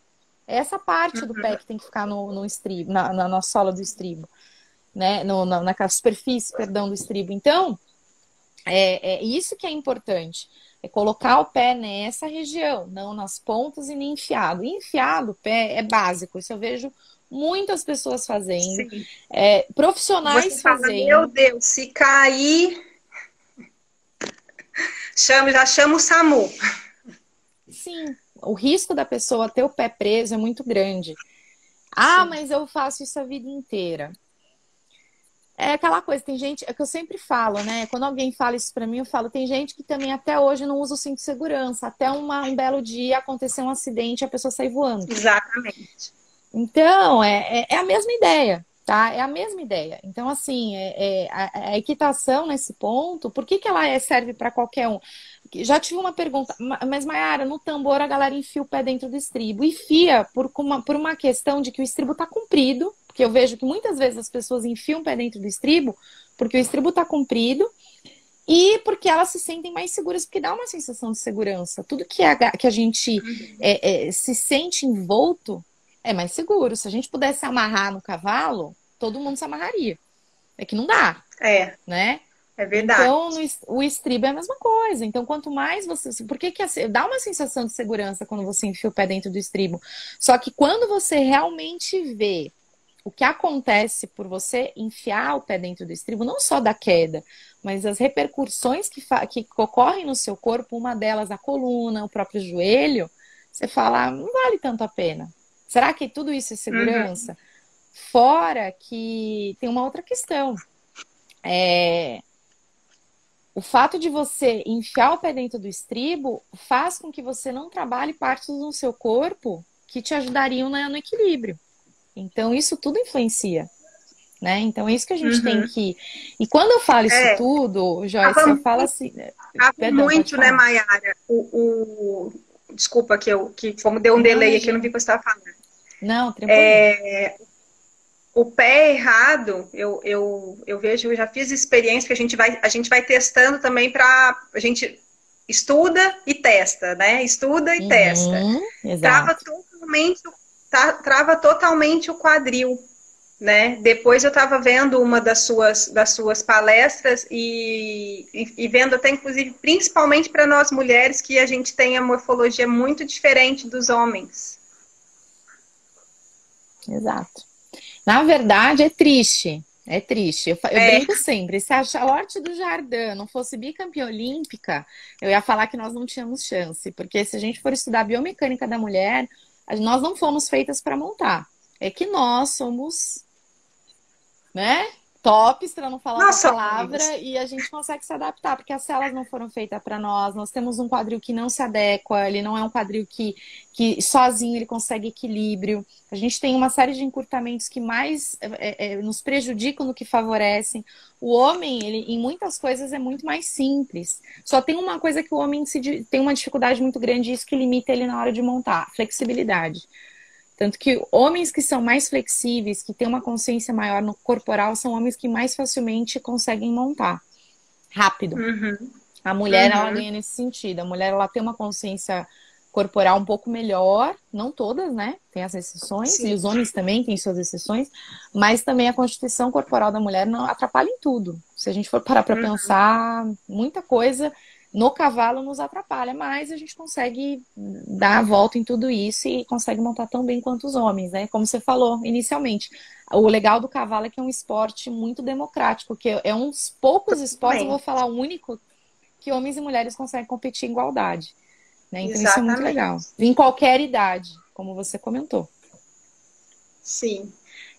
É essa parte do pé que tem que ficar no, no estribo, na, na, na sola do estribo, né? No, na, na superfície, perdão, do estribo. Então, é, é isso que é importante. É colocar o pé nessa região, não nas pontas e nem enfiado. E enfiado o pé é básico. Isso eu vejo muitas pessoas fazendo. É, profissionais Você fazendo. Fala, Meu Deus, se cair. Chama, já chama o SAMU. Sim, o risco da pessoa ter o pé preso é muito grande. Ah, Sim. mas eu faço isso a vida inteira. É aquela coisa, tem gente, é que eu sempre falo, né? Quando alguém fala isso para mim, eu falo, tem gente que também até hoje não usa o cinto de segurança. Até uma, um belo dia acontecer um acidente e a pessoa sai voando. Exatamente. Então, é, é, é a mesma ideia, tá? É a mesma ideia. Então, assim, é, é a, a, equitação nesse ponto, por que, que ela é, serve para qualquer um? Já tive uma pergunta, mas Mayara, no tambor a galera enfia o pé dentro do estribo. E fia por uma, por uma questão de que o estribo está comprido, porque eu vejo que muitas vezes as pessoas enfiam o pé dentro do estribo porque o estribo está comprido e porque elas se sentem mais seguras, porque dá uma sensação de segurança. Tudo que a, que a gente uhum. é, é, se sente envolto é mais seguro. Se a gente pudesse amarrar no cavalo, todo mundo se amarraria. É que não dá. É. Né? É verdade. Então, no, o estribo é a mesma coisa. Então, quanto mais você. Por que, que dá uma sensação de segurança quando você enfia o pé dentro do estribo? Só que quando você realmente vê o que acontece por você enfiar o pé dentro do estribo, não só da queda, mas as repercussões que, que ocorrem no seu corpo, uma delas a coluna, o próprio joelho, você fala, não vale tanto a pena. Será que tudo isso é segurança? Uhum. Fora que tem uma outra questão. É, O fato de você enfiar o pé dentro do estribo faz com que você não trabalhe partes do seu corpo que te ajudariam no equilíbrio. Então, isso tudo influencia. Né? Então é isso que a gente uhum. tem que. E quando eu falo isso é. tudo, Joyce, eu falo assim. Né? Perdão, muito, né, Mayara? O, o, Desculpa que eu que como deu um delay aqui, eu não vi o que você estava falando. Não, tranquilo. É, o pé errado, eu, eu, eu vejo, eu já fiz experiência que a gente vai, a gente vai testando também para a gente estuda e testa, né? Estuda e uhum, testa. Exato. Trava totalmente, trava totalmente o quadril né? Depois eu estava vendo uma das suas, das suas palestras e, e, e vendo até, inclusive, principalmente para nós mulheres, que a gente tem a morfologia muito diferente dos homens. Exato. Na verdade, é triste. É triste. Eu, eu é. brinco sempre. Se a Charlotte do Jardim não fosse bicampeã olímpica, eu ia falar que nós não tínhamos chance. Porque se a gente for estudar biomecânica da mulher, nós não fomos feitas para montar. É que nós somos né? Tops, para não falar Nossa, a palavra, e a gente consegue se adaptar, porque as celas não foram feitas para nós. Nós temos um quadril que não se adequa, ele não é um quadril que, que sozinho ele consegue equilíbrio. A gente tem uma série de encurtamentos que mais é, é, nos prejudicam do que favorecem. O homem, ele, em muitas coisas, é muito mais simples. Só tem uma coisa que o homem se, tem uma dificuldade muito grande, isso que limita ele na hora de montar: flexibilidade. Tanto que homens que são mais flexíveis, que têm uma consciência maior no corporal, são homens que mais facilmente conseguem montar rápido. Uhum. A mulher, uhum. ela ganha nesse sentido. A mulher, ela tem uma consciência corporal um pouco melhor, não todas, né? Tem as exceções, Sim. e os homens também têm suas exceções, mas também a constituição corporal da mulher não atrapalha em tudo. Se a gente for parar para uhum. pensar, muita coisa no cavalo nos atrapalha, mas a gente consegue dar a volta em tudo isso e consegue montar tão bem quanto os homens, né? Como você falou inicialmente. O legal do cavalo é que é um esporte muito democrático, que é um dos poucos esportes, eu vou falar único, que homens e mulheres conseguem competir em igualdade. Né? Então Exatamente. isso é muito legal. Em qualquer idade, como você comentou. Sim.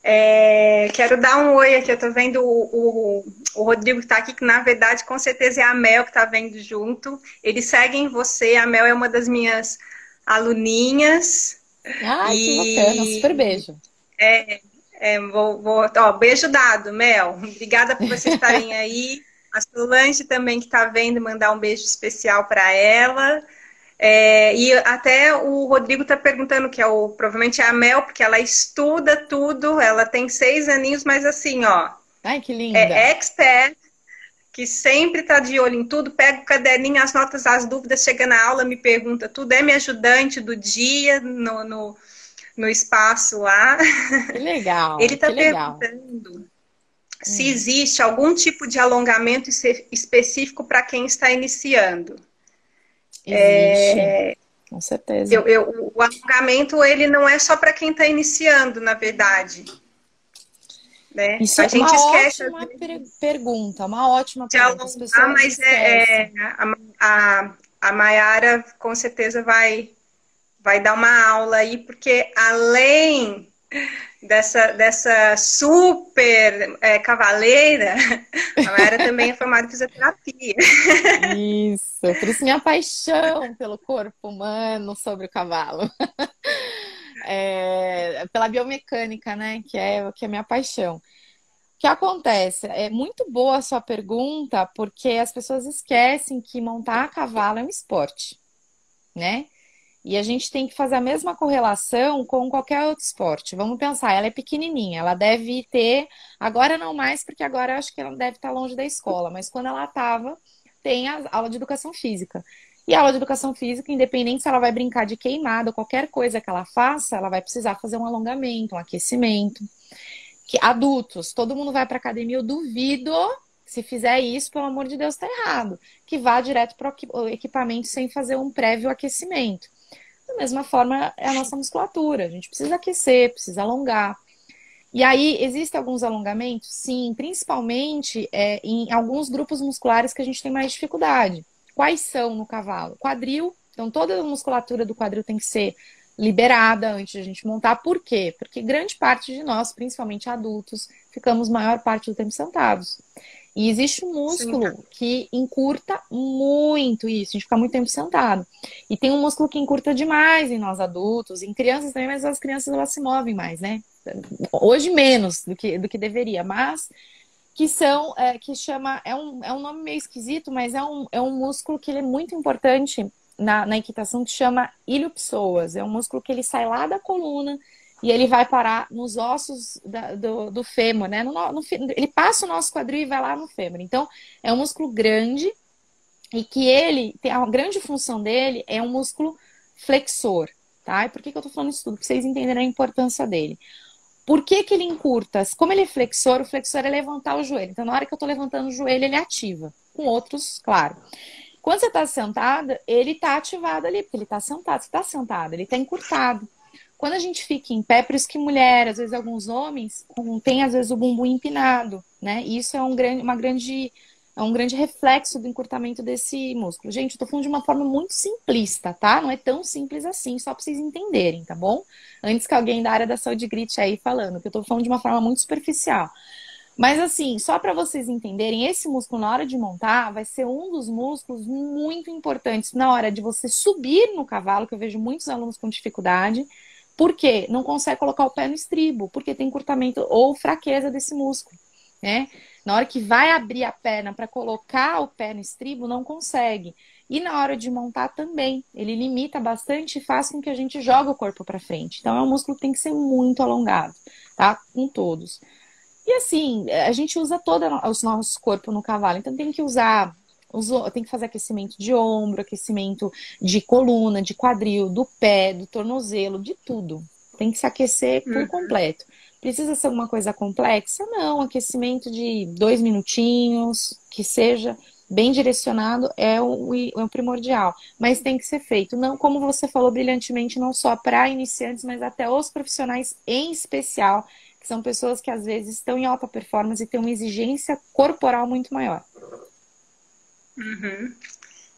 É, quero dar um oi aqui, eu tô vendo o, o, o Rodrigo que tá aqui, que na verdade com certeza é a Mel que tá vendo junto. Eles seguem você, a Mel é uma das minhas aluninhas. Ai, e... que bacana, super beijo. É, é vou, vou, ó, beijo dado, Mel. Obrigada por vocês estarem aí. A Solange também que tá vendo, mandar um beijo especial para ela. É, e até o Rodrigo está perguntando, que é o provavelmente é a Mel, porque ela estuda tudo, ela tem seis aninhos, mas assim, ó. Ai, que linda. É expert, que sempre está de olho em tudo, pega o caderninho, as notas, as dúvidas, chega na aula, me pergunta tudo, é minha ajudante do dia no, no, no espaço lá. Que legal. Ele está perguntando se hum. existe algum tipo de alongamento específico para quem está iniciando. Existe. É, com certeza. Eu, eu, o alongamento, ele não é só para quem está iniciando, na verdade. Né? Isso a é gente uma esquece. Ótima per pergunta, uma ótima pergunta. Alongar, mas é, é, a, a, a Mayara com certeza vai, vai dar uma aula aí, porque além dessa, dessa super é, cavaleira, <laughs> a Mayara também formada em fisioterapia. Isso, por isso minha paixão pelo corpo humano sobre o cavalo. <laughs> É, pela biomecânica, né? Que é, que é minha paixão. O que acontece? É muito boa a sua pergunta, porque as pessoas esquecem que montar a cavalo é um esporte, né? E a gente tem que fazer a mesma correlação com qualquer outro esporte. Vamos pensar, ela é pequenininha, ela deve ter, agora não mais, porque agora eu acho que ela deve estar longe da escola, mas quando ela estava, tem a aula de educação física. E a aula de educação física, independente se ela vai brincar de queimada, qualquer coisa que ela faça, ela vai precisar fazer um alongamento, um aquecimento. Que adultos, todo mundo vai para academia, eu duvido se fizer isso, pelo amor de Deus, está errado. Que vá direto para o equipamento sem fazer um prévio aquecimento. Da mesma forma, é a nossa musculatura. A gente precisa aquecer, precisa alongar. E aí, existem alguns alongamentos? Sim, principalmente é, em alguns grupos musculares que a gente tem mais dificuldade. Quais são no cavalo? Quadril. Então, toda a musculatura do quadril tem que ser liberada antes de a gente montar. Por quê? Porque grande parte de nós, principalmente adultos, ficamos maior parte do tempo sentados. E existe um músculo Sim. que encurta muito isso, a gente fica muito tempo sentado. E tem um músculo que encurta demais em nós adultos, em crianças também, mas as crianças elas se movem mais, né? Hoje menos do que, do que deveria, mas que são, é, que chama, é um, é um nome meio esquisito, mas é um, é um músculo que ele é muito importante na, na equitação, que chama iliopsoas. É um músculo que ele sai lá da coluna e ele vai parar nos ossos da, do, do fêmur, né? No, no, ele passa o nosso quadril e vai lá no fêmur. Então, é um músculo grande e que ele, tem a grande função dele é um músculo flexor, tá? E por que, que eu tô falando isso tudo? Pra vocês entenderem a importância dele. Por que, que ele encurta? Como ele é flexor, o flexor é levantar o joelho. Então, na hora que eu tô levantando o joelho, ele ativa. Com outros, claro. Quando você está sentada, ele está ativado ali, porque ele está sentado. Você está sentado, ele está encurtado. Quando a gente fica em pé, por isso que mulher, às vezes alguns homens, têm às vezes o bumbum empinado, né? E isso é um grande, uma grande, é um grande reflexo do encurtamento desse músculo. Gente, eu tô falando de uma forma muito simplista, tá? Não é tão simples assim, só para vocês entenderem, tá bom? Antes que alguém da área da saúde grite aí falando, que eu tô falando de uma forma muito superficial. Mas assim, só para vocês entenderem, esse músculo na hora de montar vai ser um dos músculos muito importantes na hora de você subir no cavalo, que eu vejo muitos alunos com dificuldade, por quê? Não consegue colocar o pé no estribo, porque tem encurtamento ou fraqueza desse músculo, né? Na hora que vai abrir a perna para colocar o pé no estribo, não consegue. E na hora de montar também, ele limita bastante e faz com que a gente jogue o corpo para frente. Então é um músculo que tem que ser muito alongado, tá? Com todos. E assim, a gente usa todo o nosso corpo no cavalo, então tem que usar tem que fazer aquecimento de ombro, aquecimento de coluna, de quadril, do pé, do tornozelo, de tudo. Tem que se aquecer por uhum. completo. Precisa ser alguma coisa complexa? Não, aquecimento de dois minutinhos, que seja bem direcionado é o, é o primordial. Mas tem que ser feito, não como você falou brilhantemente, não só para iniciantes, mas até os profissionais em especial, que são pessoas que às vezes estão em alta performance e têm uma exigência corporal muito maior. Uhum.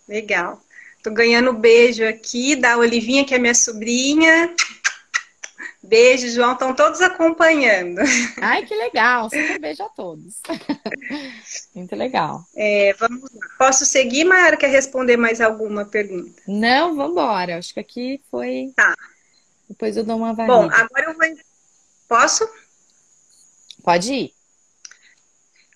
Legal. Tô ganhando beijo aqui da Olivinha, que é minha sobrinha. Beijo, João. Estão todos acompanhando. Ai, que legal. Super beijo a todos. <laughs> Muito legal. É, vamos lá. Posso seguir, Mayara? Quer responder mais alguma pergunta? Não, vamos embora. Acho que aqui foi. Tá. Depois eu dou uma varrida. Bom, agora eu vou. Posso? Pode ir.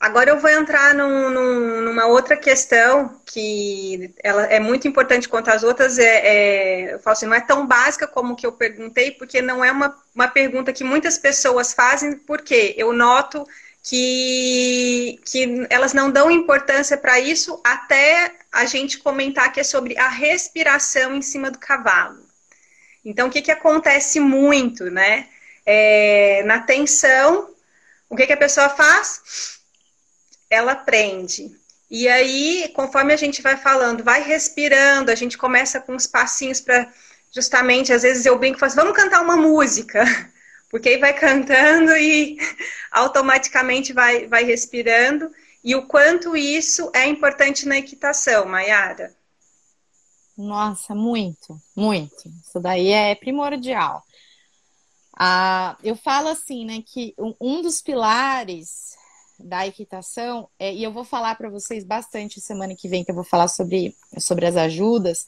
Agora eu vou entrar num, num, numa outra questão que ela é muito importante quanto às outras. É, é, eu falo assim, não é tão básica como que eu perguntei, porque não é uma, uma pergunta que muitas pessoas fazem, porque eu noto que, que elas não dão importância para isso até a gente comentar que é sobre a respiração em cima do cavalo. Então, o que, que acontece muito, né? É, na tensão, o que, que a pessoa faz? Ela aprende. E aí, conforme a gente vai falando, vai respirando, a gente começa com uns passinhos para justamente, às vezes eu brinco e falo assim, vamos cantar uma música. <laughs> Porque aí vai cantando e <laughs> automaticamente vai, vai respirando. E o quanto isso é importante na equitação, Mayara? Nossa, muito, muito. Isso daí é primordial. Ah, eu falo assim, né, que um dos pilares da equitação, é, e eu vou falar para vocês bastante semana que vem, que eu vou falar sobre, sobre as ajudas,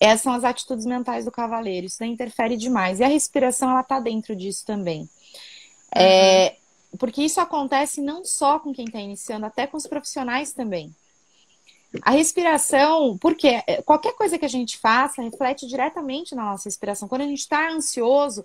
essas são as atitudes mentais do cavaleiro, isso interfere demais. E a respiração, ela tá dentro disso também. Uhum. É, porque isso acontece não só com quem está iniciando, até com os profissionais também. A respiração, porque qualquer coisa que a gente faça reflete diretamente na nossa respiração. Quando a gente está ansioso,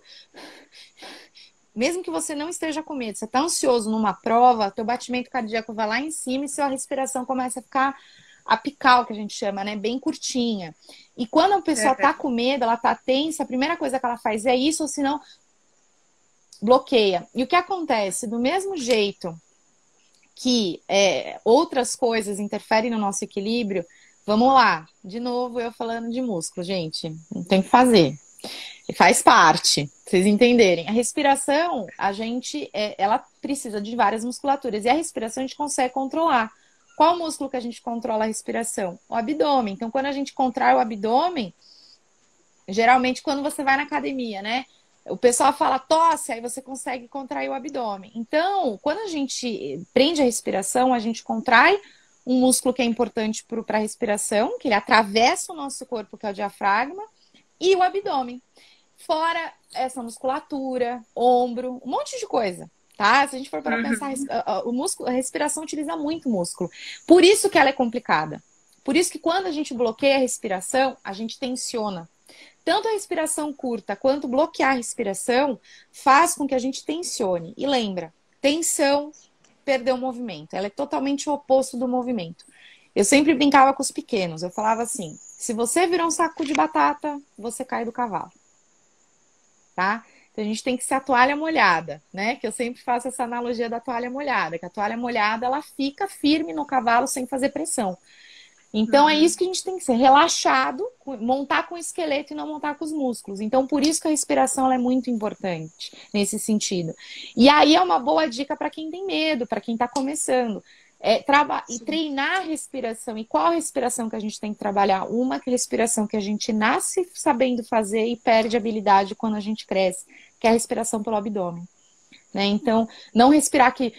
mesmo que você não esteja com medo, você está ansioso numa prova, teu batimento cardíaco vai lá em cima e sua respiração começa a ficar apical, que a gente chama, né? Bem curtinha. E quando a pessoa está com medo, ela está tensa, a primeira coisa que ela faz é isso, ou senão bloqueia. E o que acontece? Do mesmo jeito que é, outras coisas interferem no nosso equilíbrio, vamos lá, de novo eu falando de músculo, gente, não tem que fazer faz parte, vocês entenderem. A respiração, a gente, é, ela precisa de várias musculaturas e a respiração a gente consegue controlar. Qual músculo que a gente controla a respiração? O abdômen. Então, quando a gente contrai o abdômen, geralmente quando você vai na academia, né? o pessoal fala tosse, aí você consegue contrair o abdômen. Então, quando a gente prende a respiração, a gente contrai um músculo que é importante para a respiração, que ele atravessa o nosso corpo, que é o diafragma, e o abdômen. Fora essa musculatura, ombro, um monte de coisa. Tá? Se a gente for para uhum. pensar, o músculo, a respiração utiliza muito músculo. Por isso que ela é complicada. Por isso que quando a gente bloqueia a respiração, a gente tensiona. Tanto a respiração curta quanto bloquear a respiração faz com que a gente tensione. E lembra, tensão perdeu o movimento. Ela é totalmente o oposto do movimento. Eu sempre brincava com os pequenos. Eu falava assim: se você virar um saco de batata, você cai do cavalo. Tá? Então a gente tem que ser a toalha molhada, né? Que eu sempre faço essa analogia da toalha molhada, que a toalha molhada ela fica firme no cavalo sem fazer pressão. Então é uhum. é isso que a gente tem que ser, relaxado, montar com o esqueleto e não montar com os músculos. Então por isso que a respiração é muito importante nesse sentido. E aí é uma boa dica para quem tem medo, para quem está começando. É, e treinar a respiração. E qual a respiração que a gente tem que trabalhar? Uma que é a respiração que a gente nasce sabendo fazer e perde habilidade quando a gente cresce, que é a respiração pelo abdômen. Né? Então, não respirar que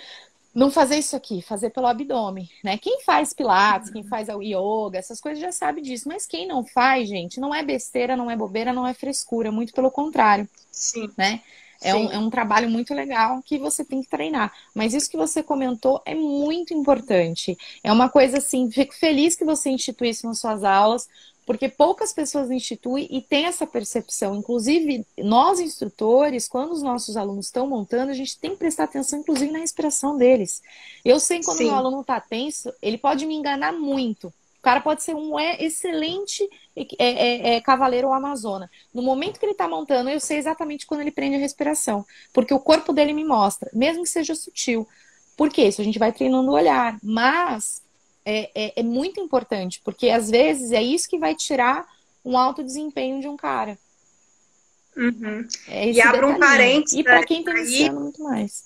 não fazer isso aqui, fazer pelo abdômen, né? Quem faz pilates, quem faz o yoga, essas coisas já sabe disso, mas quem não faz, gente, não é besteira, não é bobeira, não é frescura, muito pelo contrário. Sim. Né? É um, é um, trabalho muito legal que você tem que treinar. Mas isso que você comentou é muito importante. É uma coisa assim, fico feliz que você institui isso nas suas aulas, porque poucas pessoas instituem e têm essa percepção. Inclusive, nós instrutores, quando os nossos alunos estão montando, a gente tem que prestar atenção, inclusive, na respiração deles. Eu sei quando o aluno está tenso, ele pode me enganar muito. O cara pode ser um excelente é, é, é, cavaleiro ou amazona. No momento que ele está montando, eu sei exatamente quando ele prende a respiração. Porque o corpo dele me mostra, mesmo que seja sutil. Por quê? Isso a gente vai treinando o olhar. Mas é, é, é, muito importante, porque às vezes é isso que vai tirar um alto desempenho de um cara. Uhum. É e abra um parênteses. E para quem está iniciando, muito mais.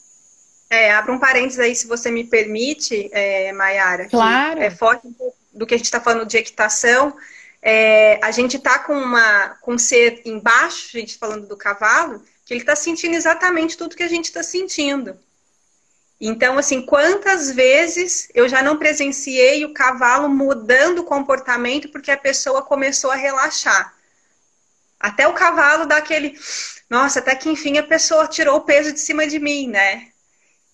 É, abra um parênteses aí, se você me permite, é, Mayara. Claro. É forte do que a gente está falando de equitação. É, a gente está com uma com um ser embaixo, a gente falando do cavalo, que ele está sentindo exatamente tudo que a gente está sentindo. Então, assim, quantas vezes eu já não presenciei o cavalo mudando o comportamento porque a pessoa começou a relaxar. Até o cavalo dá aquele, nossa, até que enfim a pessoa tirou o peso de cima de mim, né?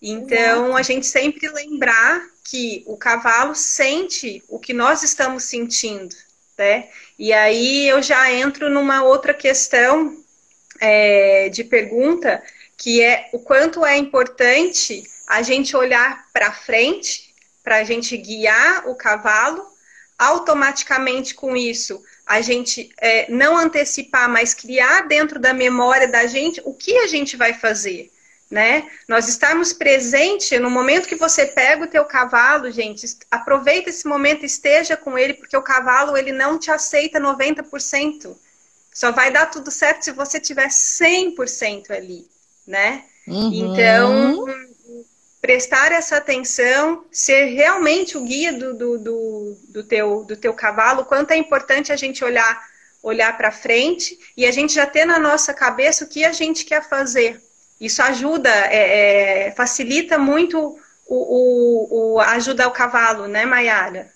Então, a gente sempre lembrar que o cavalo sente o que nós estamos sentindo, né? E aí eu já entro numa outra questão é, de pergunta, que é o quanto é importante a gente olhar para frente, para a gente guiar o cavalo, automaticamente com isso, a gente é, não antecipar, mas criar dentro da memória da gente o que a gente vai fazer. Né? Nós estarmos presentes no momento que você pega o teu cavalo, gente, aproveita esse momento, esteja com ele, porque o cavalo ele não te aceita 90%. Só vai dar tudo certo se você tiver 100% ali, né? Uhum. Então, prestar essa atenção, ser realmente o guia do, do, do, do, teu, do teu cavalo, quanto é importante a gente olhar olhar para frente e a gente já ter na nossa cabeça o que a gente quer fazer. Isso ajuda, é, é, facilita muito o, o, o ajudar o cavalo, né, Mayara?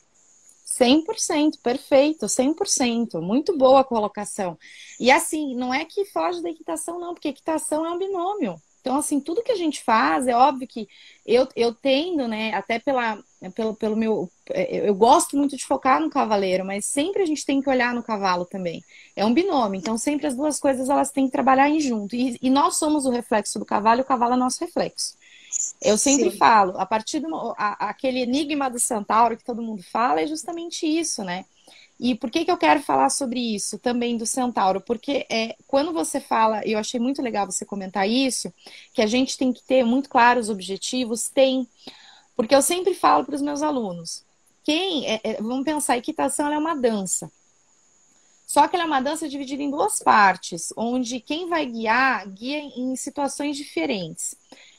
100%, perfeito, 100%. Muito boa a colocação. E assim, não é que foge da equitação, não, porque equitação é um binômio. Então, assim, tudo que a gente faz, é óbvio que eu, eu tendo, né, até pela, pelo, pelo meu. É, eu gosto muito de focar no cavaleiro, mas sempre a gente tem que olhar no cavalo também. É um binômio, então sempre as duas coisas elas têm que trabalhar em junto. E, e nós somos o reflexo do cavalo e o cavalo é nosso reflexo. Eu sempre Sim. falo, a partir do a, aquele enigma do centauro que todo mundo fala é justamente isso, né? E por que, que eu quero falar sobre isso também do centauro? Porque é, quando você fala, eu achei muito legal você comentar isso, que a gente tem que ter muito claros objetivos, tem. Porque eu sempre falo para os meus alunos, quem, é, é, vamos pensar, equitação é uma dança. Só que ela é uma dança dividida em duas partes, onde quem vai guiar, guia em situações diferentes.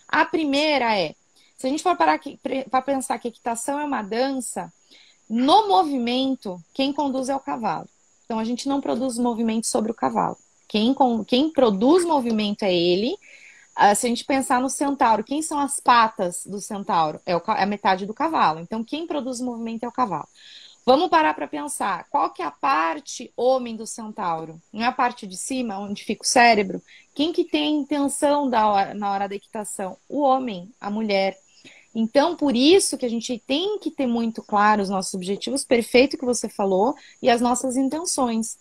A primeira é, se a gente for parar para pensar que equitação é uma dança, no movimento, quem conduz é o cavalo. Então a gente não produz movimento sobre o cavalo. Quem, quem produz movimento é ele. Ah, se a gente pensar no centauro, quem são as patas do centauro? É, o, é a metade do cavalo. Então, quem produz movimento é o cavalo. Vamos parar para pensar. Qual que é a parte homem do centauro? Não é a parte de cima, onde fica o cérebro? Quem que tem a intenção da hora, na hora da equitação? O homem, a mulher. Então, por isso que a gente tem que ter muito claro os nossos objetivos, perfeito que você falou, e as nossas intenções.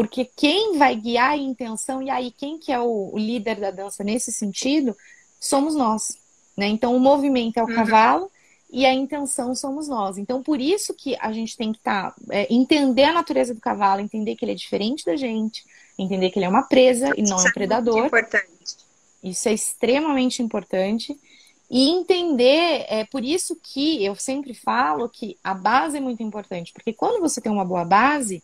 Porque quem vai guiar a intenção, e aí quem que é o, o líder da dança nesse sentido, somos nós. Né? Então, o movimento é o uhum. cavalo e a intenção somos nós. Então, por isso que a gente tem que estar, tá, é, entender a natureza do cavalo, entender que ele é diferente da gente, entender que ele é uma presa e não é um predador. importante. Isso é extremamente importante. E entender, é por isso que eu sempre falo que a base é muito importante, porque quando você tem uma boa base,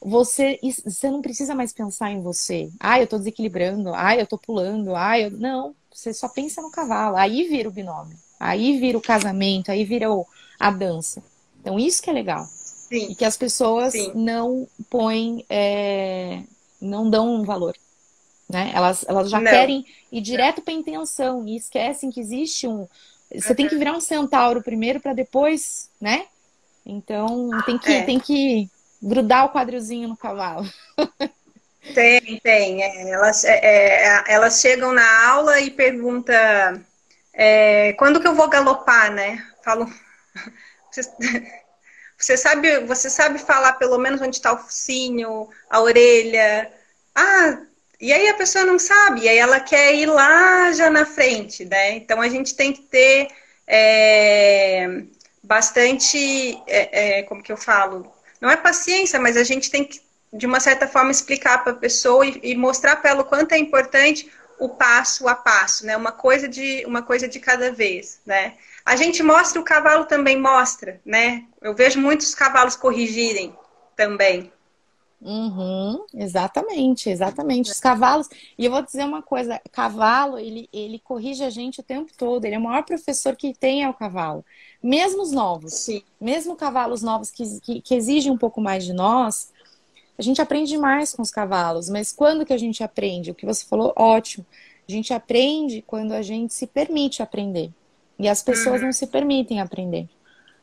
você, você não precisa mais pensar em você. Ah, eu tô desequilibrando, ah, eu tô pulando, ah, eu. Não, você só pensa no cavalo. Aí vira o binômio. Aí vira o casamento, aí vira o, a dança. Então, isso que é legal. Sim. E que as pessoas Sim. não põem, é, não dão um valor. Né? Elas, elas já não. querem ir direto para a intenção e esquecem que existe um. Você uhum. tem que virar um centauro primeiro para depois, né? Então tem que, é. tem que grudar o quadrilzinho no cavalo. Tem, tem. É, elas, é, é, elas chegam na aula e perguntam é, quando que eu vou galopar, né? Falo. Você, você, sabe, você sabe falar pelo menos onde está o focinho, a orelha. Ah, e aí a pessoa não sabe, e aí ela quer ir lá já na frente, né? Então a gente tem que ter é, bastante, é, é, como que eu falo? Não é paciência, mas a gente tem que, de uma certa forma, explicar para a pessoa e, e mostrar para ela o quanto é importante o passo a passo, né? Uma coisa de uma coisa de cada vez, né? A gente mostra, o cavalo também mostra, né? Eu vejo muitos cavalos corrigirem também. Uhum, exatamente, exatamente. Os cavalos, e eu vou dizer uma coisa: cavalo, ele, ele corrige a gente o tempo todo, ele é o maior professor que tem é o cavalo. Mesmo os novos, Sim. mesmo cavalos novos que, que, que exigem um pouco mais de nós, a gente aprende mais com os cavalos, mas quando que a gente aprende? O que você falou, ótimo. A gente aprende quando a gente se permite aprender. E as pessoas uhum. não se permitem aprender.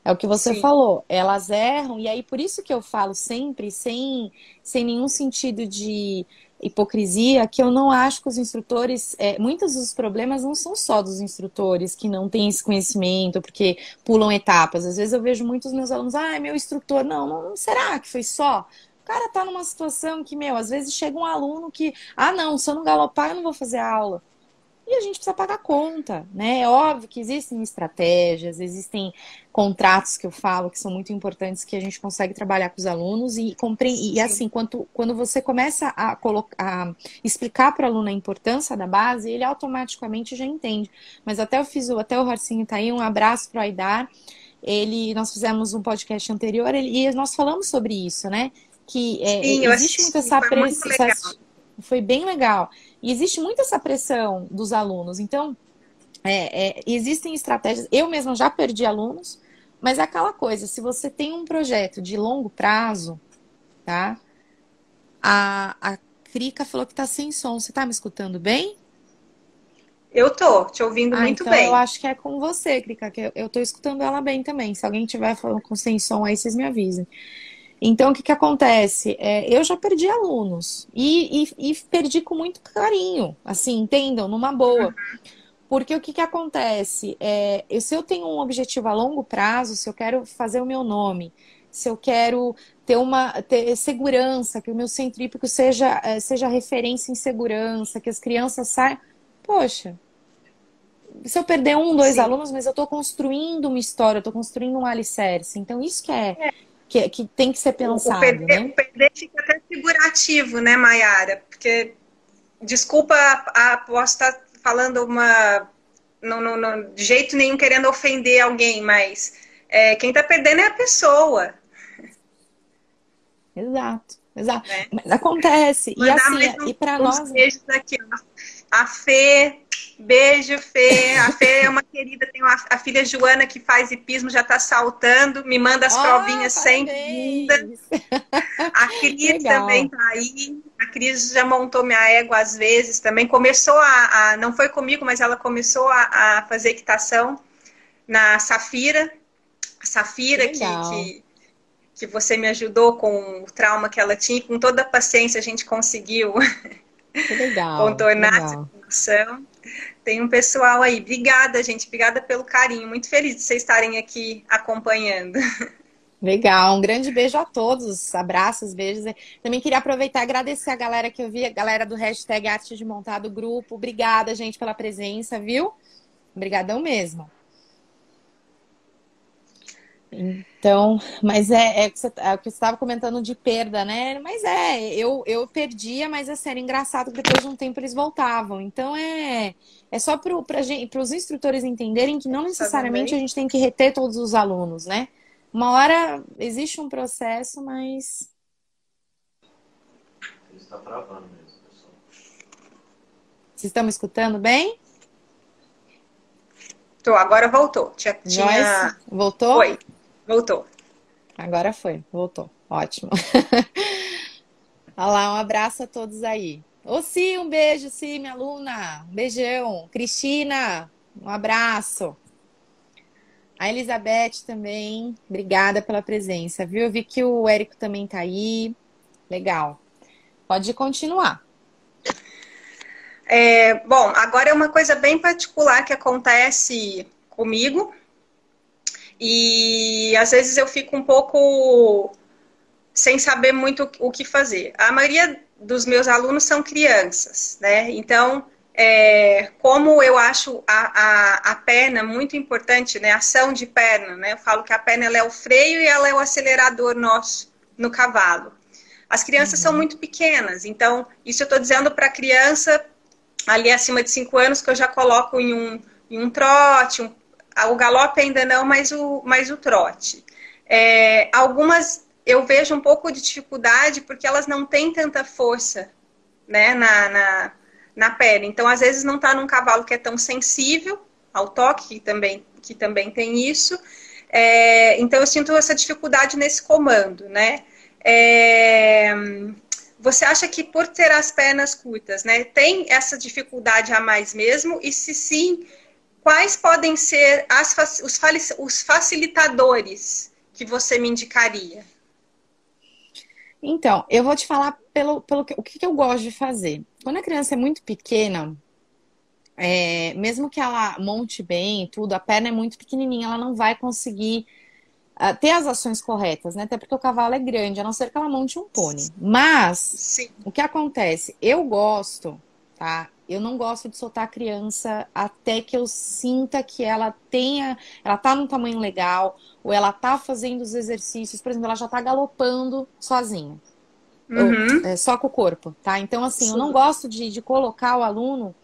É o que você Sim. falou, elas erram, e aí por isso que eu falo sempre, sem, sem nenhum sentido de hipocrisia, que eu não acho que os instrutores, é, muitos dos problemas não são só dos instrutores que não têm esse conhecimento, porque pulam etapas. Às vezes eu vejo muitos meus alunos, ah, meu instrutor, não, não, não será que foi só? O cara tá numa situação que, meu, às vezes chega um aluno que, ah, não, se eu não galopar, eu não vou fazer aula e a gente precisa pagar conta, né? É óbvio que existem estratégias, existem contratos que eu falo que são muito importantes que a gente consegue trabalhar com os alunos e compreender. E assim, quando, quando você começa a, colocar, a explicar para o aluno a importância da base, ele automaticamente já entende. Mas até eu fiz o, até o Harcinho tá aí, um abraço para o Aidar. Ele, nós fizemos um podcast anterior ele, e nós falamos sobre isso, né? Que é, Sim, existe muito essa pressão. Foi bem legal. E existe muito essa pressão dos alunos. Então, é, é, existem estratégias. Eu mesma já perdi alunos, mas é aquela coisa: se você tem um projeto de longo prazo, tá? A, a Krika falou que tá sem som. Você tá me escutando bem? Eu tô, te ouvindo ah, muito então bem. Eu acho que é com você, Krika, que eu, eu tô escutando ela bem também. Se alguém tiver falando com sem som aí, vocês me avisem. Então, o que, que acontece? É, eu já perdi alunos e, e, e, perdi com muito carinho, assim, entendam, numa boa. Porque o que, que acontece? É, se eu tenho um objetivo a longo prazo, se eu quero fazer o meu nome, se eu quero ter uma ter segurança, que o meu centrípico seja, é, seja referência em segurança, que as crianças saiam. Poxa, se eu perder um, dois Sim. alunos, mas eu estou construindo uma história, eu estou construindo um alicerce. Então, isso que é, é que, que tem que ser pensado. O perder, né? o perder fica até figurativo, né, Mayara? Porque, desculpa, a, posso estar falando uma. Não, não, não, de jeito nenhum querendo ofender alguém, mas é, quem está perdendo é a pessoa. <laughs> Exato, exato. Né? Mas acontece. Mandar e assim, e para nós. Beijos aqui, ó. A Fê, Beijo, Fê. A Fê é uma querida. Tem uma, a filha Joana que faz hipismo, já está saltando, me manda as oh, provinhas sempre. A Cris também está aí. A Cris já montou minha égua às vezes também. Começou a, a não foi comigo, mas ela começou a, a fazer equitação na Safira. A Safira, que, que, que, você me ajudou com o trauma que ela tinha, com toda a paciência a gente conseguiu <laughs> contornar legal. essa discussão. Tem um pessoal aí. Obrigada, gente. Obrigada pelo carinho. Muito feliz de vocês estarem aqui acompanhando. Legal, um grande beijo a todos, abraços, beijos. Também queria aproveitar e agradecer a galera que eu vi, a galera do hashtag Arte de Montar do grupo. Obrigada, gente, pela presença, viu? Obrigadão mesmo. Então, mas é, é, é, o que você estava comentando de perda, né? Mas é, eu, eu perdia, mas assim, era engraçado que depois de um tempo eles voltavam. Então é, é só para os instrutores entenderem que não necessariamente a gente tem que reter todos os alunos, né? Uma hora existe um processo, mas. Ele está travando mesmo, pessoal. Vocês estão me escutando bem? Tô, agora voltou. Tinha, tinha... Voltou? Foi, voltou. Agora foi, voltou. Ótimo. <laughs> Olha lá, um abraço a todos aí. Ô, Si, um beijo, Si, minha aluna. Um beijão. Cristina, um abraço. A Elizabeth também, obrigada pela presença, viu? Eu vi que o Érico também tá aí. Legal. Pode continuar. É, bom, agora é uma coisa bem particular que acontece comigo. E às vezes eu fico um pouco sem saber muito o que fazer. A maioria dos meus alunos são crianças, né? Então, é, como eu acho a, a, a, perna muito importante, né? A ação de perna, né? Eu falo que a perna ela é o freio e ela é o acelerador nosso no cavalo. As crianças uhum. são muito pequenas, então isso eu estou dizendo para a criança ali acima de 5 anos que eu já coloco em um, em um trote, um, o galope ainda não, mas o, mas o trote. É, algumas eu vejo um pouco de dificuldade porque elas não têm tanta força né, na, na na perna. Então, às vezes, não está num cavalo que é tão sensível ao toque, que também, que também tem isso. É, então, eu sinto essa dificuldade nesse comando, né? É, você acha que por ter as pernas curtas, né, tem essa dificuldade a mais mesmo? E se sim, quais podem ser as, os, os facilitadores que você me indicaria? Então, eu vou te falar pelo, pelo que, o que, eu gosto de fazer. Quando a criança é muito pequena, é, mesmo que ela monte bem tudo, a perna é muito pequenininha, ela não vai conseguir uh, ter as ações corretas, né? Até porque o cavalo é grande, a não ser que ela monte um pônei. Mas, Sim. o que acontece? Eu gosto, tá? Eu não gosto de soltar a criança até que eu sinta que ela tenha, ela tá num tamanho legal, ou ela tá fazendo os exercícios, por exemplo, ela já tá galopando sozinha. Uhum. Ou, é, só com o corpo, tá? Então, assim, Sim. eu não gosto de, de colocar o aluno,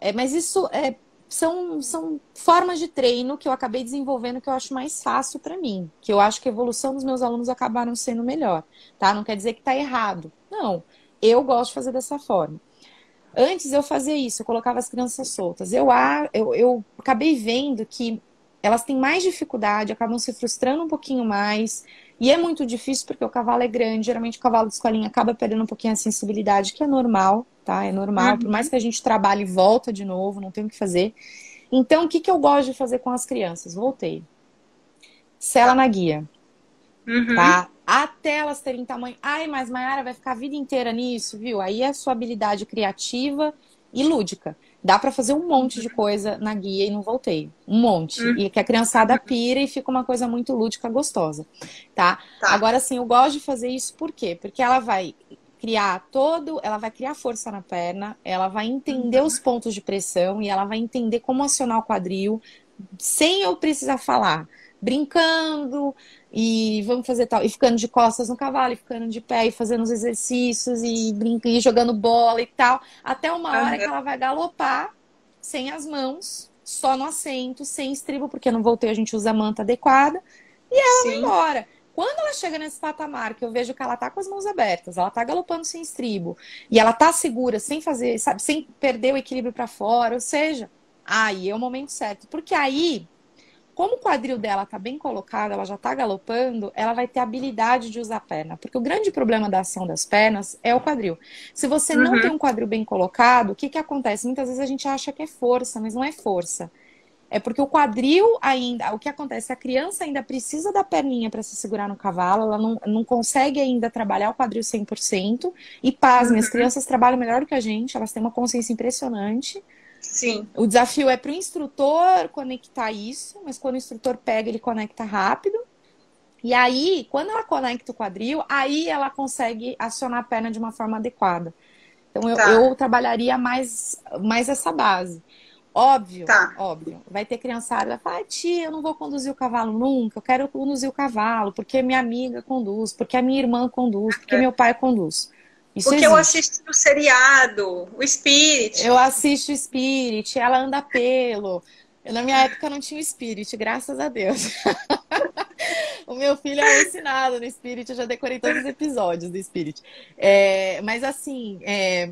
é, mas isso é, são, são formas de treino que eu acabei desenvolvendo que eu acho mais fácil para mim, que eu acho que a evolução dos meus alunos acabaram sendo melhor, tá? Não quer dizer que tá errado. Não, eu gosto de fazer dessa forma. Antes eu fazia isso, eu colocava as crianças soltas. Eu, eu, eu acabei vendo que elas têm mais dificuldade, acabam se frustrando um pouquinho mais. E é muito difícil porque o cavalo é grande, geralmente o cavalo de escolinha acaba perdendo um pouquinho a sensibilidade, que é normal, tá? É normal, uhum. por mais que a gente trabalhe e volta de novo, não tem o que fazer. Então, o que, que eu gosto de fazer com as crianças? Voltei. Sela na guia. Uhum. Tá? Até elas terem tamanho. Ai, mas Mayara vai ficar a vida inteira nisso, viu? Aí é a sua habilidade criativa e lúdica. Dá para fazer um monte de coisa na guia e não voltei. Um monte. Uhum. E que a criançada pira e fica uma coisa muito lúdica, gostosa. Tá? tá? Agora, assim, eu gosto de fazer isso por quê? Porque ela vai criar todo, ela vai criar força na perna, ela vai entender uhum. os pontos de pressão e ela vai entender como acionar o quadril sem eu precisar falar, brincando, e vamos fazer tal, e ficando de costas no cavalo, e ficando de pé, e fazendo os exercícios, e brincando, e jogando bola e tal, até uma hora uhum. que ela vai galopar sem as mãos, só no assento, sem estribo, porque não voltei, a gente usa a manta adequada, e ela Sim. vai embora. Quando ela chega nesse patamar, que eu vejo que ela tá com as mãos abertas, ela tá galopando sem estribo, e ela tá segura, sem fazer, sabe, sem perder o equilíbrio para fora, ou seja, aí é o momento certo. Porque aí como o quadril dela está bem colocado, ela já está galopando, ela vai ter habilidade de usar a perna. Porque o grande problema da ação das pernas é o quadril. Se você uhum. não tem um quadril bem colocado, o que, que acontece? Muitas vezes a gente acha que é força, mas não é força. É porque o quadril ainda, o que acontece? A criança ainda precisa da perninha para se segurar no cavalo, ela não, não consegue ainda trabalhar o quadril 100%. E pasme, uhum. as crianças trabalham melhor do que a gente, elas têm uma consciência impressionante. Sim. O desafio é para o instrutor conectar isso, mas quando o instrutor pega, ele conecta rápido. E aí, quando ela conecta o quadril, aí ela consegue acionar a perna de uma forma adequada. Então, eu, tá. eu trabalharia mais, mais essa base. Óbvio, tá. óbvio. Vai ter criançada que vai falar, tia, eu não vou conduzir o cavalo nunca, eu quero conduzir o cavalo, porque minha amiga conduz, porque a minha irmã conduz, porque é. meu pai conduz. Isso Porque existe. eu assisto o seriado, o Spirit. Eu assisto o Spirit, ela anda pelo. Eu, na minha época não tinha o Spirit, graças a Deus. <laughs> o meu filho é ensinado no Spirit, eu já decorei todos os episódios do Spirit. É, mas assim, é,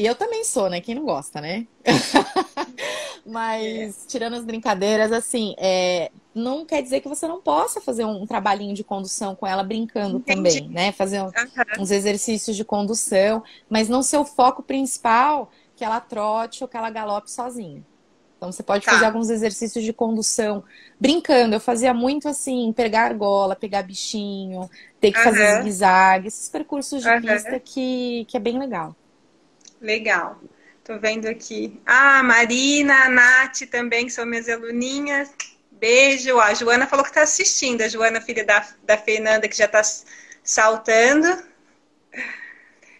e eu também sou, né? Quem não gosta, né? <laughs> Mas, é. tirando as brincadeiras, assim, é, não quer dizer que você não possa fazer um, trabalhinho de condução com ela brincando Entendi. também, né? Fazer um, uhum. uns exercícios de condução, mas não ser o foco principal que ela trote ou que ela galope sozinha. Então você pode tá. fazer alguns exercícios de condução brincando. Eu fazia muito assim, pegar argola, pegar bichinho, ter que uhum. fazer zigue-zague, esses percursos de uhum. pista que, que é bem legal. Legal. Tô vendo aqui. Ah, Marina, a Nath também, que são minhas aluninhas. Beijo. A Joana falou que está assistindo. A Joana, filha da, da Fernanda, que já está saltando.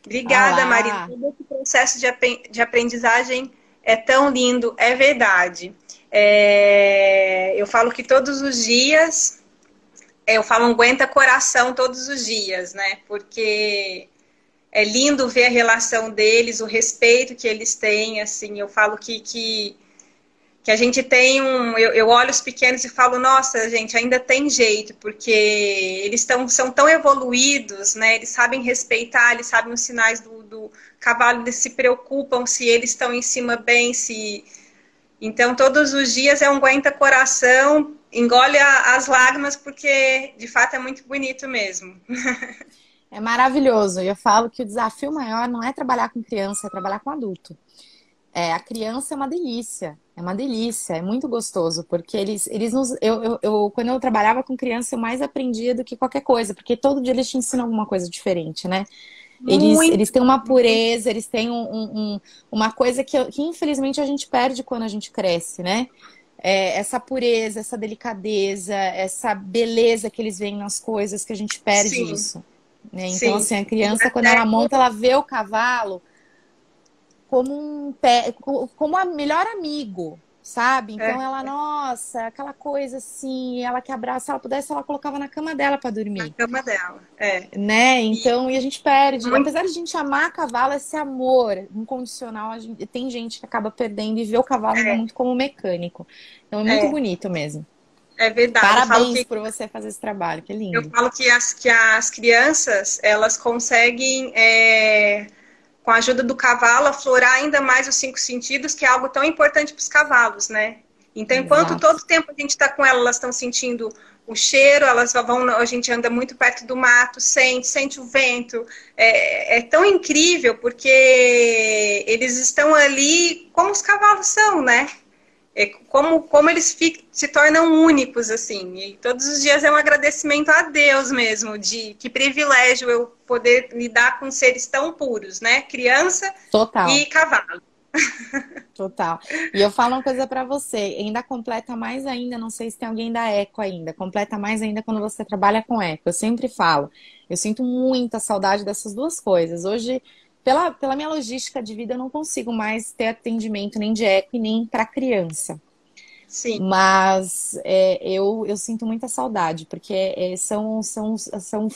Obrigada, Olá. Marina. Todo esse processo de, de aprendizagem é tão lindo, é verdade. É, eu falo que todos os dias, é, eu falo aguenta coração todos os dias, né? Porque é lindo ver a relação deles, o respeito que eles têm, assim, eu falo que, que, que a gente tem um, eu, eu olho os pequenos e falo, nossa, gente, ainda tem jeito, porque eles tão, são tão evoluídos, né, eles sabem respeitar, eles sabem os sinais do, do cavalo, eles se preocupam se eles estão em cima bem, se... Então, todos os dias é um aguenta coração, engole a, as lágrimas, porque, de fato, é muito bonito mesmo. <laughs> É maravilhoso. Eu falo que o desafio maior não é trabalhar com criança, é trabalhar com adulto. É, a criança é uma delícia, é uma delícia, é muito gostoso, porque eles, eles nos. Eu, eu, eu, quando eu trabalhava com criança, eu mais aprendia do que qualquer coisa, porque todo dia eles te ensinam alguma coisa diferente, né? Eles, eles têm uma pureza, eles têm um, um, uma coisa que, que infelizmente a gente perde quando a gente cresce, né? É, essa pureza, essa delicadeza, essa beleza que eles veem nas coisas, que a gente perde Sim. isso. Né? Então, Sim. assim, a criança, quando ela monta, ela vê o cavalo como um pé, como a melhor amigo, sabe? Então é. ela, nossa, aquela coisa assim, ela que abraça, se ela pudesse, ela colocava na cama dela para dormir. Na cama dela, é. Né? Então, e, e a gente perde. Muito... Apesar de a gente amar cavalo, esse amor incondicional, gente, tem gente que acaba perdendo e vê o cavalo é. muito como mecânico. Então é muito é. bonito mesmo. É verdade. Parabéns que, por você fazer esse trabalho, que lindo. Eu falo que as, que as crianças, elas conseguem, é, com a ajuda do cavalo, aflorar ainda mais os cinco sentidos, que é algo tão importante para os cavalos, né? Então, enquanto Exato. todo tempo a gente está com elas, elas estão sentindo o cheiro, elas vão, a gente anda muito perto do mato, sente, sente o vento. É, é tão incrível porque eles estão ali como os cavalos são, né? É como, como eles se tornam únicos, assim. E todos os dias é um agradecimento a Deus mesmo, de que privilégio eu poder lidar com seres tão puros, né? Criança Total. e cavalo. <laughs> Total. E eu falo uma coisa para você, ainda completa mais ainda, não sei se tem alguém da Eco ainda, completa mais ainda quando você trabalha com Eco. Eu sempre falo, eu sinto muita saudade dessas duas coisas. Hoje pela, pela minha logística de vida, eu não consigo mais ter atendimento nem de eco nem para criança. Sim. Mas é, eu, eu sinto muita saudade, porque é, são, são, são.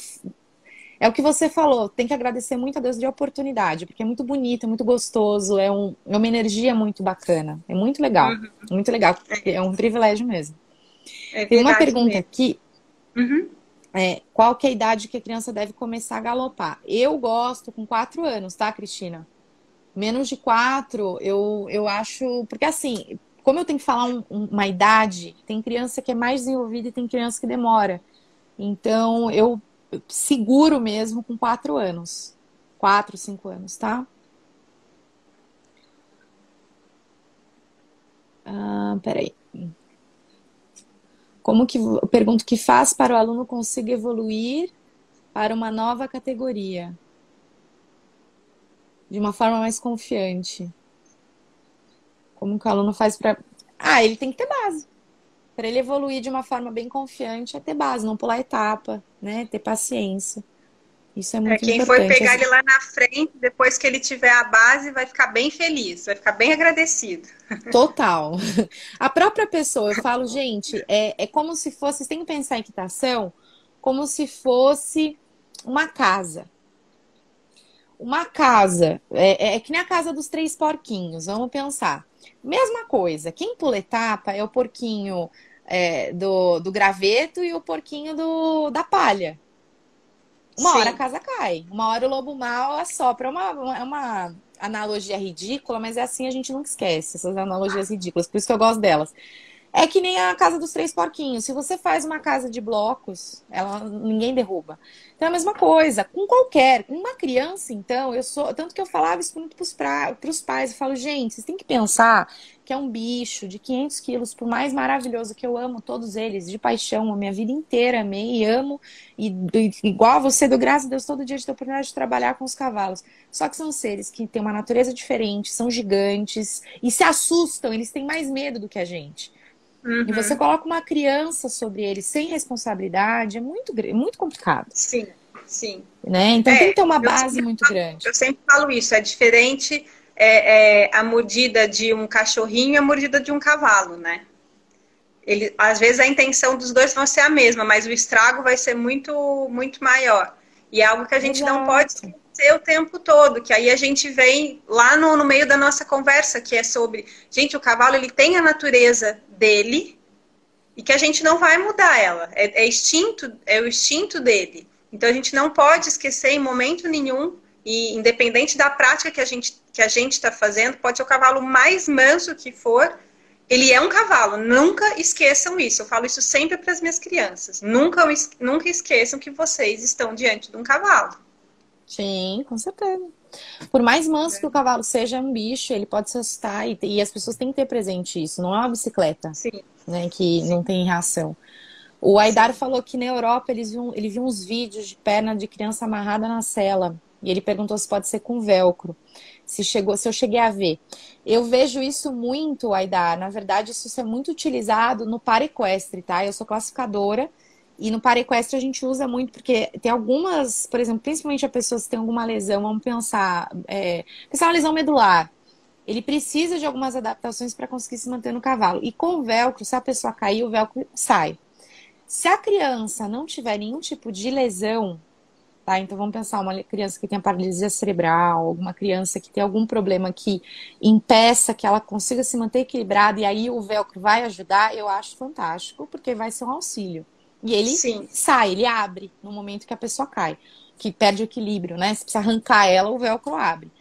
É o que você falou, tem que agradecer muito a Deus de oportunidade, porque é muito bonito, é muito gostoso, é, um, é uma energia muito bacana, é muito legal, uhum. muito legal, é um privilégio mesmo. É tem uma pergunta mesmo. aqui. Uhum é, qual que é a idade que a criança deve começar a galopar. Eu gosto com quatro anos, tá, Cristina? Menos de quatro, eu, eu acho. Porque assim, como eu tenho que falar um, uma idade, tem criança que é mais desenvolvida e tem criança que demora. Então, eu seguro mesmo com quatro anos. Quatro, cinco anos, tá? Ah, peraí. Como que eu pergunto que faz para o aluno conseguir evoluir para uma nova categoria de uma forma mais confiante? Como que o aluno faz para Ah, ele tem que ter base. Para ele evoluir de uma forma bem confiante, é ter base, não pular etapa, né? Ter paciência. Isso é muito é, quem importante. For pegar ele lá na frente, depois que ele tiver a base, vai ficar bem feliz, vai ficar bem agradecido. Total. <laughs> A própria pessoa, eu falo, gente, é, é como se fosse, vocês têm que pensar em equitação como se fosse uma casa. Uma casa, é, é, é que nem a casa dos três porquinhos, vamos pensar. Mesma coisa, quem pula etapa é o porquinho é, do, do graveto e o porquinho do, da palha. Uma Sim. hora a casa cai, uma hora o lobo mal assopra. É uma, é uma analogia ridícula, mas é assim a gente nunca esquece essas analogias ridículas, por isso que eu gosto delas. É que nem a casa dos três porquinhos. Se você faz uma casa de blocos, ela ninguém derruba. Então é a mesma coisa, com qualquer, uma criança, então, eu sou, tanto que eu falava isso muito para os pais, eu falo, gente, vocês têm que pensar que é um bicho de 500 quilos, por mais maravilhoso que eu amo todos eles, de paixão, a minha vida inteira amei e amo, e, e igual a você, do graças a Deus, todo dia de ter a oportunidade de trabalhar com os cavalos. Só que são seres que têm uma natureza diferente, são gigantes e se assustam, eles têm mais medo do que a gente. Uhum. E você coloca uma criança sobre eles sem responsabilidade, é muito, muito complicado. Sim, sim. Né? Então é, tem que ter uma base muito falo, grande. Eu sempre falo isso, é diferente é, é, a mordida de um cachorrinho e a mordida de um cavalo, né? Ele, às vezes a intenção dos dois vai ser a mesma, mas o estrago vai ser muito, muito maior. E é algo que a gente Exato. não pode ser o tempo todo, que aí a gente vem lá no, no meio da nossa conversa, que é sobre, gente, o cavalo ele tem a natureza dele e que a gente não vai mudar ela. É, é instinto, é o instinto dele. Então a gente não pode esquecer em momento nenhum e independente da prática que a gente que a gente está fazendo, pode ser o cavalo mais manso que for, ele é um cavalo. Nunca esqueçam isso. Eu falo isso sempre para as minhas crianças. Nunca, nunca esqueçam que vocês estão diante de um cavalo. Sim, com certeza. Por mais manso é. que o cavalo seja um bicho, ele pode se assustar e, e, as pessoas têm que ter presente isso. Não é uma bicicleta, Sim. né, que Sim. não tem reação. O Aidar Sim. falou que na Europa eles viam, ele viu uns vídeos de perna de criança amarrada na cela. E ele perguntou se pode ser com velcro. Se, chegou, se eu cheguei a ver. Eu vejo isso muito, Aidar. Na verdade, isso é muito utilizado no par equestre, tá? Eu sou classificadora. E no par equestre a gente usa muito, porque tem algumas, por exemplo, principalmente a pessoa que tem alguma lesão, vamos pensar, é, pensar uma lesão medular. Ele precisa de algumas adaptações para conseguir se manter no cavalo. E com o velcro, se a pessoa cair, o velcro sai. Se a criança não tiver nenhum tipo de lesão, Tá? Então vamos pensar uma criança que tem paralisia cerebral, alguma criança que tem algum problema que impeça que ela consiga se manter equilibrada e aí o velcro vai ajudar, eu acho fantástico, porque vai ser um auxílio. E ele Sim. sai, ele abre no momento que a pessoa cai, que perde o equilíbrio, né? Se precisa arrancar ela, o velcro abre.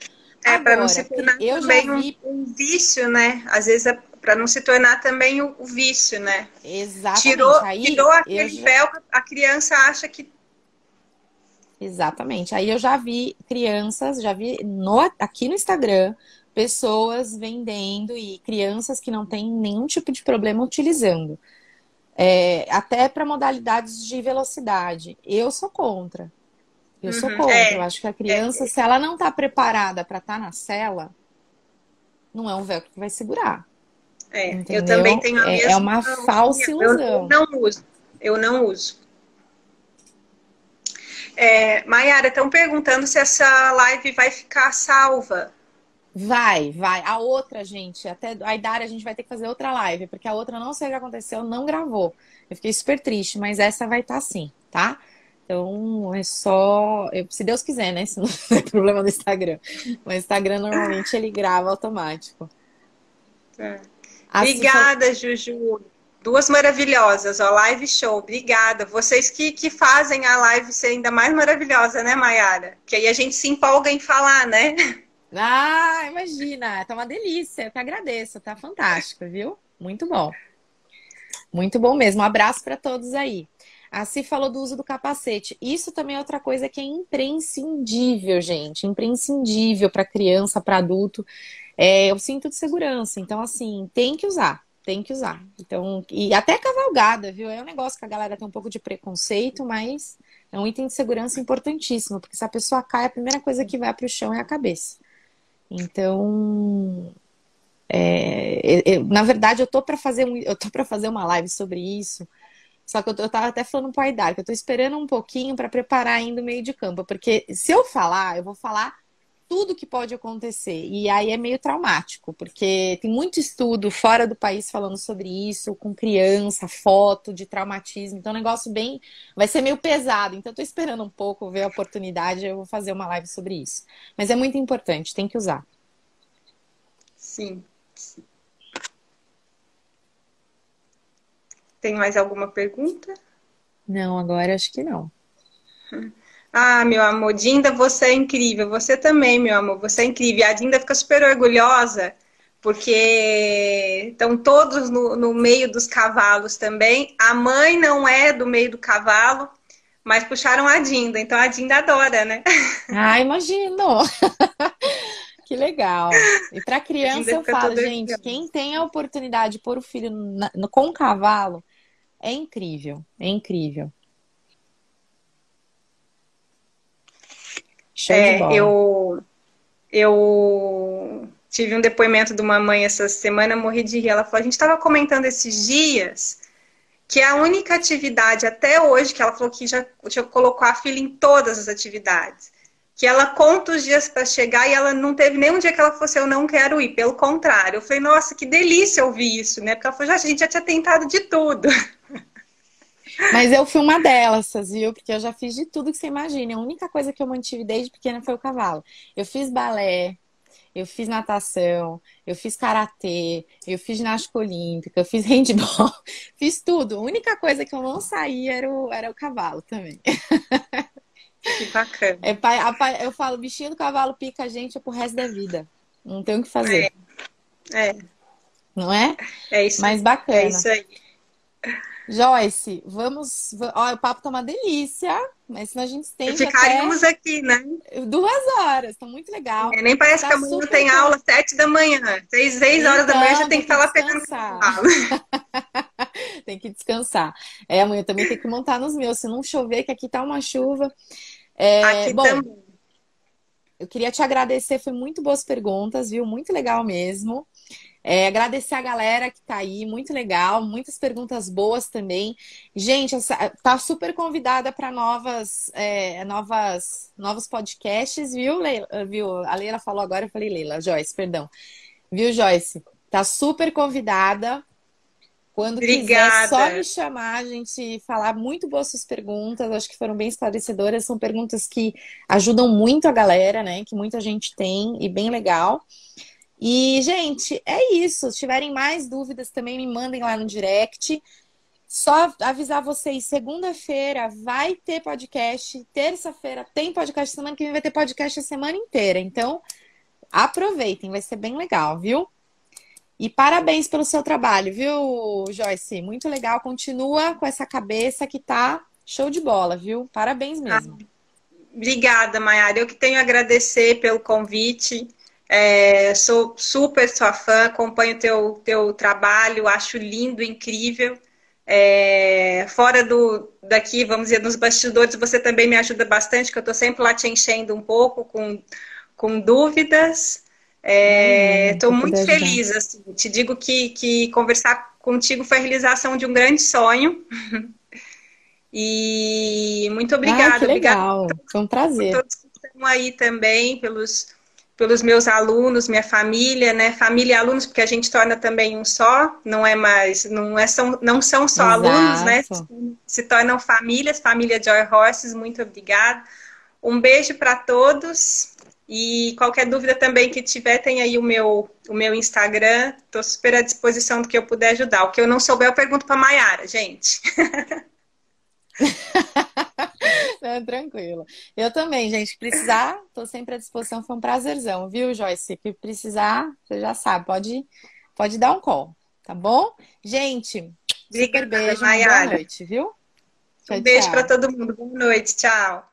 É, para não se tornar eu também vi... um, vício, né? Às vezes é para não se tornar também o, o vício, né? Exatamente. Tirou, Aí, tirou aquele já... velcro, a criança acha que Exatamente. Aí eu já vi crianças, já vi no, aqui no Instagram, pessoas vendendo e crianças que não têm nenhum tipo de problema utilizando. É, até para modalidades de velocidade. Eu sou contra. Eu uhum, sou contra. É, eu acho que a criança, é, se ela não está preparada para estar tá na cela, não é um velcro que vai segurar. É, eu também tenho a mesma. É, é uma falsa ilusão. Eu não uso. Eu não uso. É, Mayara, estão perguntando se essa live vai ficar salva. Vai, vai. A outra, gente, até a Idara a gente vai ter que fazer outra live, porque a outra não sei o que aconteceu, não gravou. Eu fiquei super triste, mas essa vai estar tá sim, tá? Então é só. Eu, se Deus quiser, né? Se não <laughs> é problema do Instagram. O Instagram normalmente ele grava automático. É. Obrigada, Juju. Duas maravilhosas, ó, live show, obrigada. Vocês que, que fazem a live ser ainda mais maravilhosa, né, Mayara? Que aí a gente se empolga em falar, né? Ah, imagina, tá uma delícia. Eu que agradeço, tá fantástico, viu? Muito bom. Muito bom mesmo. Um abraço para todos aí. A Si falou do uso do capacete. Isso também é outra coisa que é imprescindível, gente. Imprescindível para criança, para adulto. É o cinto de segurança. Então, assim, tem que usar. Tem que usar. Então, e até cavalgada, viu? É um negócio que a galera tem um pouco de preconceito, mas é um item de segurança importantíssimo, porque se a pessoa cai, a primeira coisa que vai para o chão é a cabeça. Então, é, eu, na verdade, eu tô para fazer um, eu tô para fazer uma live sobre isso só que eu, eu tava até falando pro Aidar, que eu tô esperando um pouquinho para preparar ainda o meio de campo. Porque se eu falar, eu vou falar tudo que pode acontecer. E aí é meio traumático, porque tem muito estudo fora do país falando sobre isso, com criança, foto de traumatismo. Então, é um negócio bem. Vai ser meio pesado. Então, tô esperando um pouco ver a oportunidade. Eu vou fazer uma live sobre isso. Mas é muito importante, tem que usar. Sim. Tem mais alguma pergunta? Não, agora acho que não. <laughs> Ah, meu amor, Dinda, você é incrível. Você também, meu amor, você é incrível. A Dinda fica super orgulhosa, porque estão todos no, no meio dos cavalos também. A mãe não é do meio do cavalo, mas puxaram a Dinda, então a Dinda adora, né? <laughs> Ah, imagino! <laughs> que legal. E para criança eu falo, gente, quem tem a oportunidade de pôr o filho na, no, com o cavalo, é incrível, é incrível. Show é, de bola. Eu, eu tive um depoimento de uma mãe essa semana, morri de rir. Ela falou: a gente estava comentando esses dias que a única atividade até hoje que ela falou que já, já colocou a filha em todas as atividades. Que ela conta os dias para chegar e ela não teve nenhum dia que ela fosse eu não quero ir, pelo contrário. Eu falei, nossa, que delícia ouvir isso, né? Porque ela falou, já, a gente já tinha tentado de tudo. <laughs> Mas eu fui uma delas, viu? Porque eu já fiz de tudo que você imagina. A única coisa que eu mantive desde pequena foi o cavalo. Eu fiz balé, eu fiz natação, eu fiz karatê, eu fiz ginástica olímpica, eu fiz handball, <laughs> fiz tudo. A única coisa que eu não saía era o, era o cavalo também. Que bacana. É, eu falo, bichinho do cavalo pica a gente é pro resto da vida. Não tem o que fazer. É. é. Não é? É isso. Mas bacana. É isso aí. Joyce, vamos. Ó, o papo tá uma delícia, mas senão a gente tem. Ficaríamos até... aqui, né? Duas horas, tá muito legal. É, nem parece tá que amanhã tem bom. aula sete da manhã. Seis, seis então, horas da manhã já tem que estar lá pegando <laughs> Tem que descansar. É, amanhã também tem que montar nos meus. Se não chover, que aqui tá uma chuva. É, aqui bom, também. Eu queria te agradecer, foi muito boas perguntas, viu? Muito legal mesmo. É, agradecer a galera que tá aí, muito legal, muitas perguntas boas também. Gente, essa, tá super convidada para novas, é, novas, novos podcasts, viu, Leila? Viu? A Leila falou agora, eu falei Leila, Joyce, perdão. Viu, Joyce? Tá super convidada. Quando Obrigada. quiser, só me chamar, a gente falar muito boas suas perguntas, acho que foram bem esclarecedoras, são perguntas que ajudam muito a galera, né? Que muita gente tem e bem legal. E, gente, é isso. Se tiverem mais dúvidas, também me mandem lá no direct. Só avisar vocês, segunda-feira vai ter podcast, terça-feira tem podcast, semana que vem vai ter podcast a semana inteira. Então, aproveitem, vai ser bem legal, viu? E parabéns pelo seu trabalho, viu, Joyce? Muito legal. Continua com essa cabeça que tá show de bola, viu? Parabéns mesmo. Ah, obrigada, Mayara. Eu que tenho a agradecer pelo convite. É, sou super sua fã, acompanho teu teu trabalho, acho lindo, incrível. É, fora do daqui, vamos dizer, nos bastidores, você também me ajuda bastante, que eu estou sempre lá te enchendo um pouco com, com dúvidas. Estou é, hum, muito feliz, assim, te digo que, que conversar contigo foi a realização de um grande sonho. <laughs> e muito obrigada. Ah, que legal, obrigada foi um prazer. Por todos que estão aí também, pelos pelos meus alunos, minha família, né? Família e alunos, porque a gente torna também um só, não é mais, não, é, são, não são só Exato. alunos, né? Se, se, tornam famílias, família Joy Horses, muito obrigada. Um beijo para todos. E qualquer dúvida também que tiver, tem aí o meu, o meu Instagram. Estou super à disposição do que eu puder ajudar. O que eu não souber, eu pergunto para Maiara, gente. <laughs> <laughs> tranquilo. Eu também, gente. Precisar, tô sempre à disposição. Foi um prazerzão, viu, Joyce? Se precisar, você já sabe, pode, pode dar um call, tá bom? Gente, super beijo, boa noite, viu? Tchau, um beijo para todo mundo. Boa noite, tchau.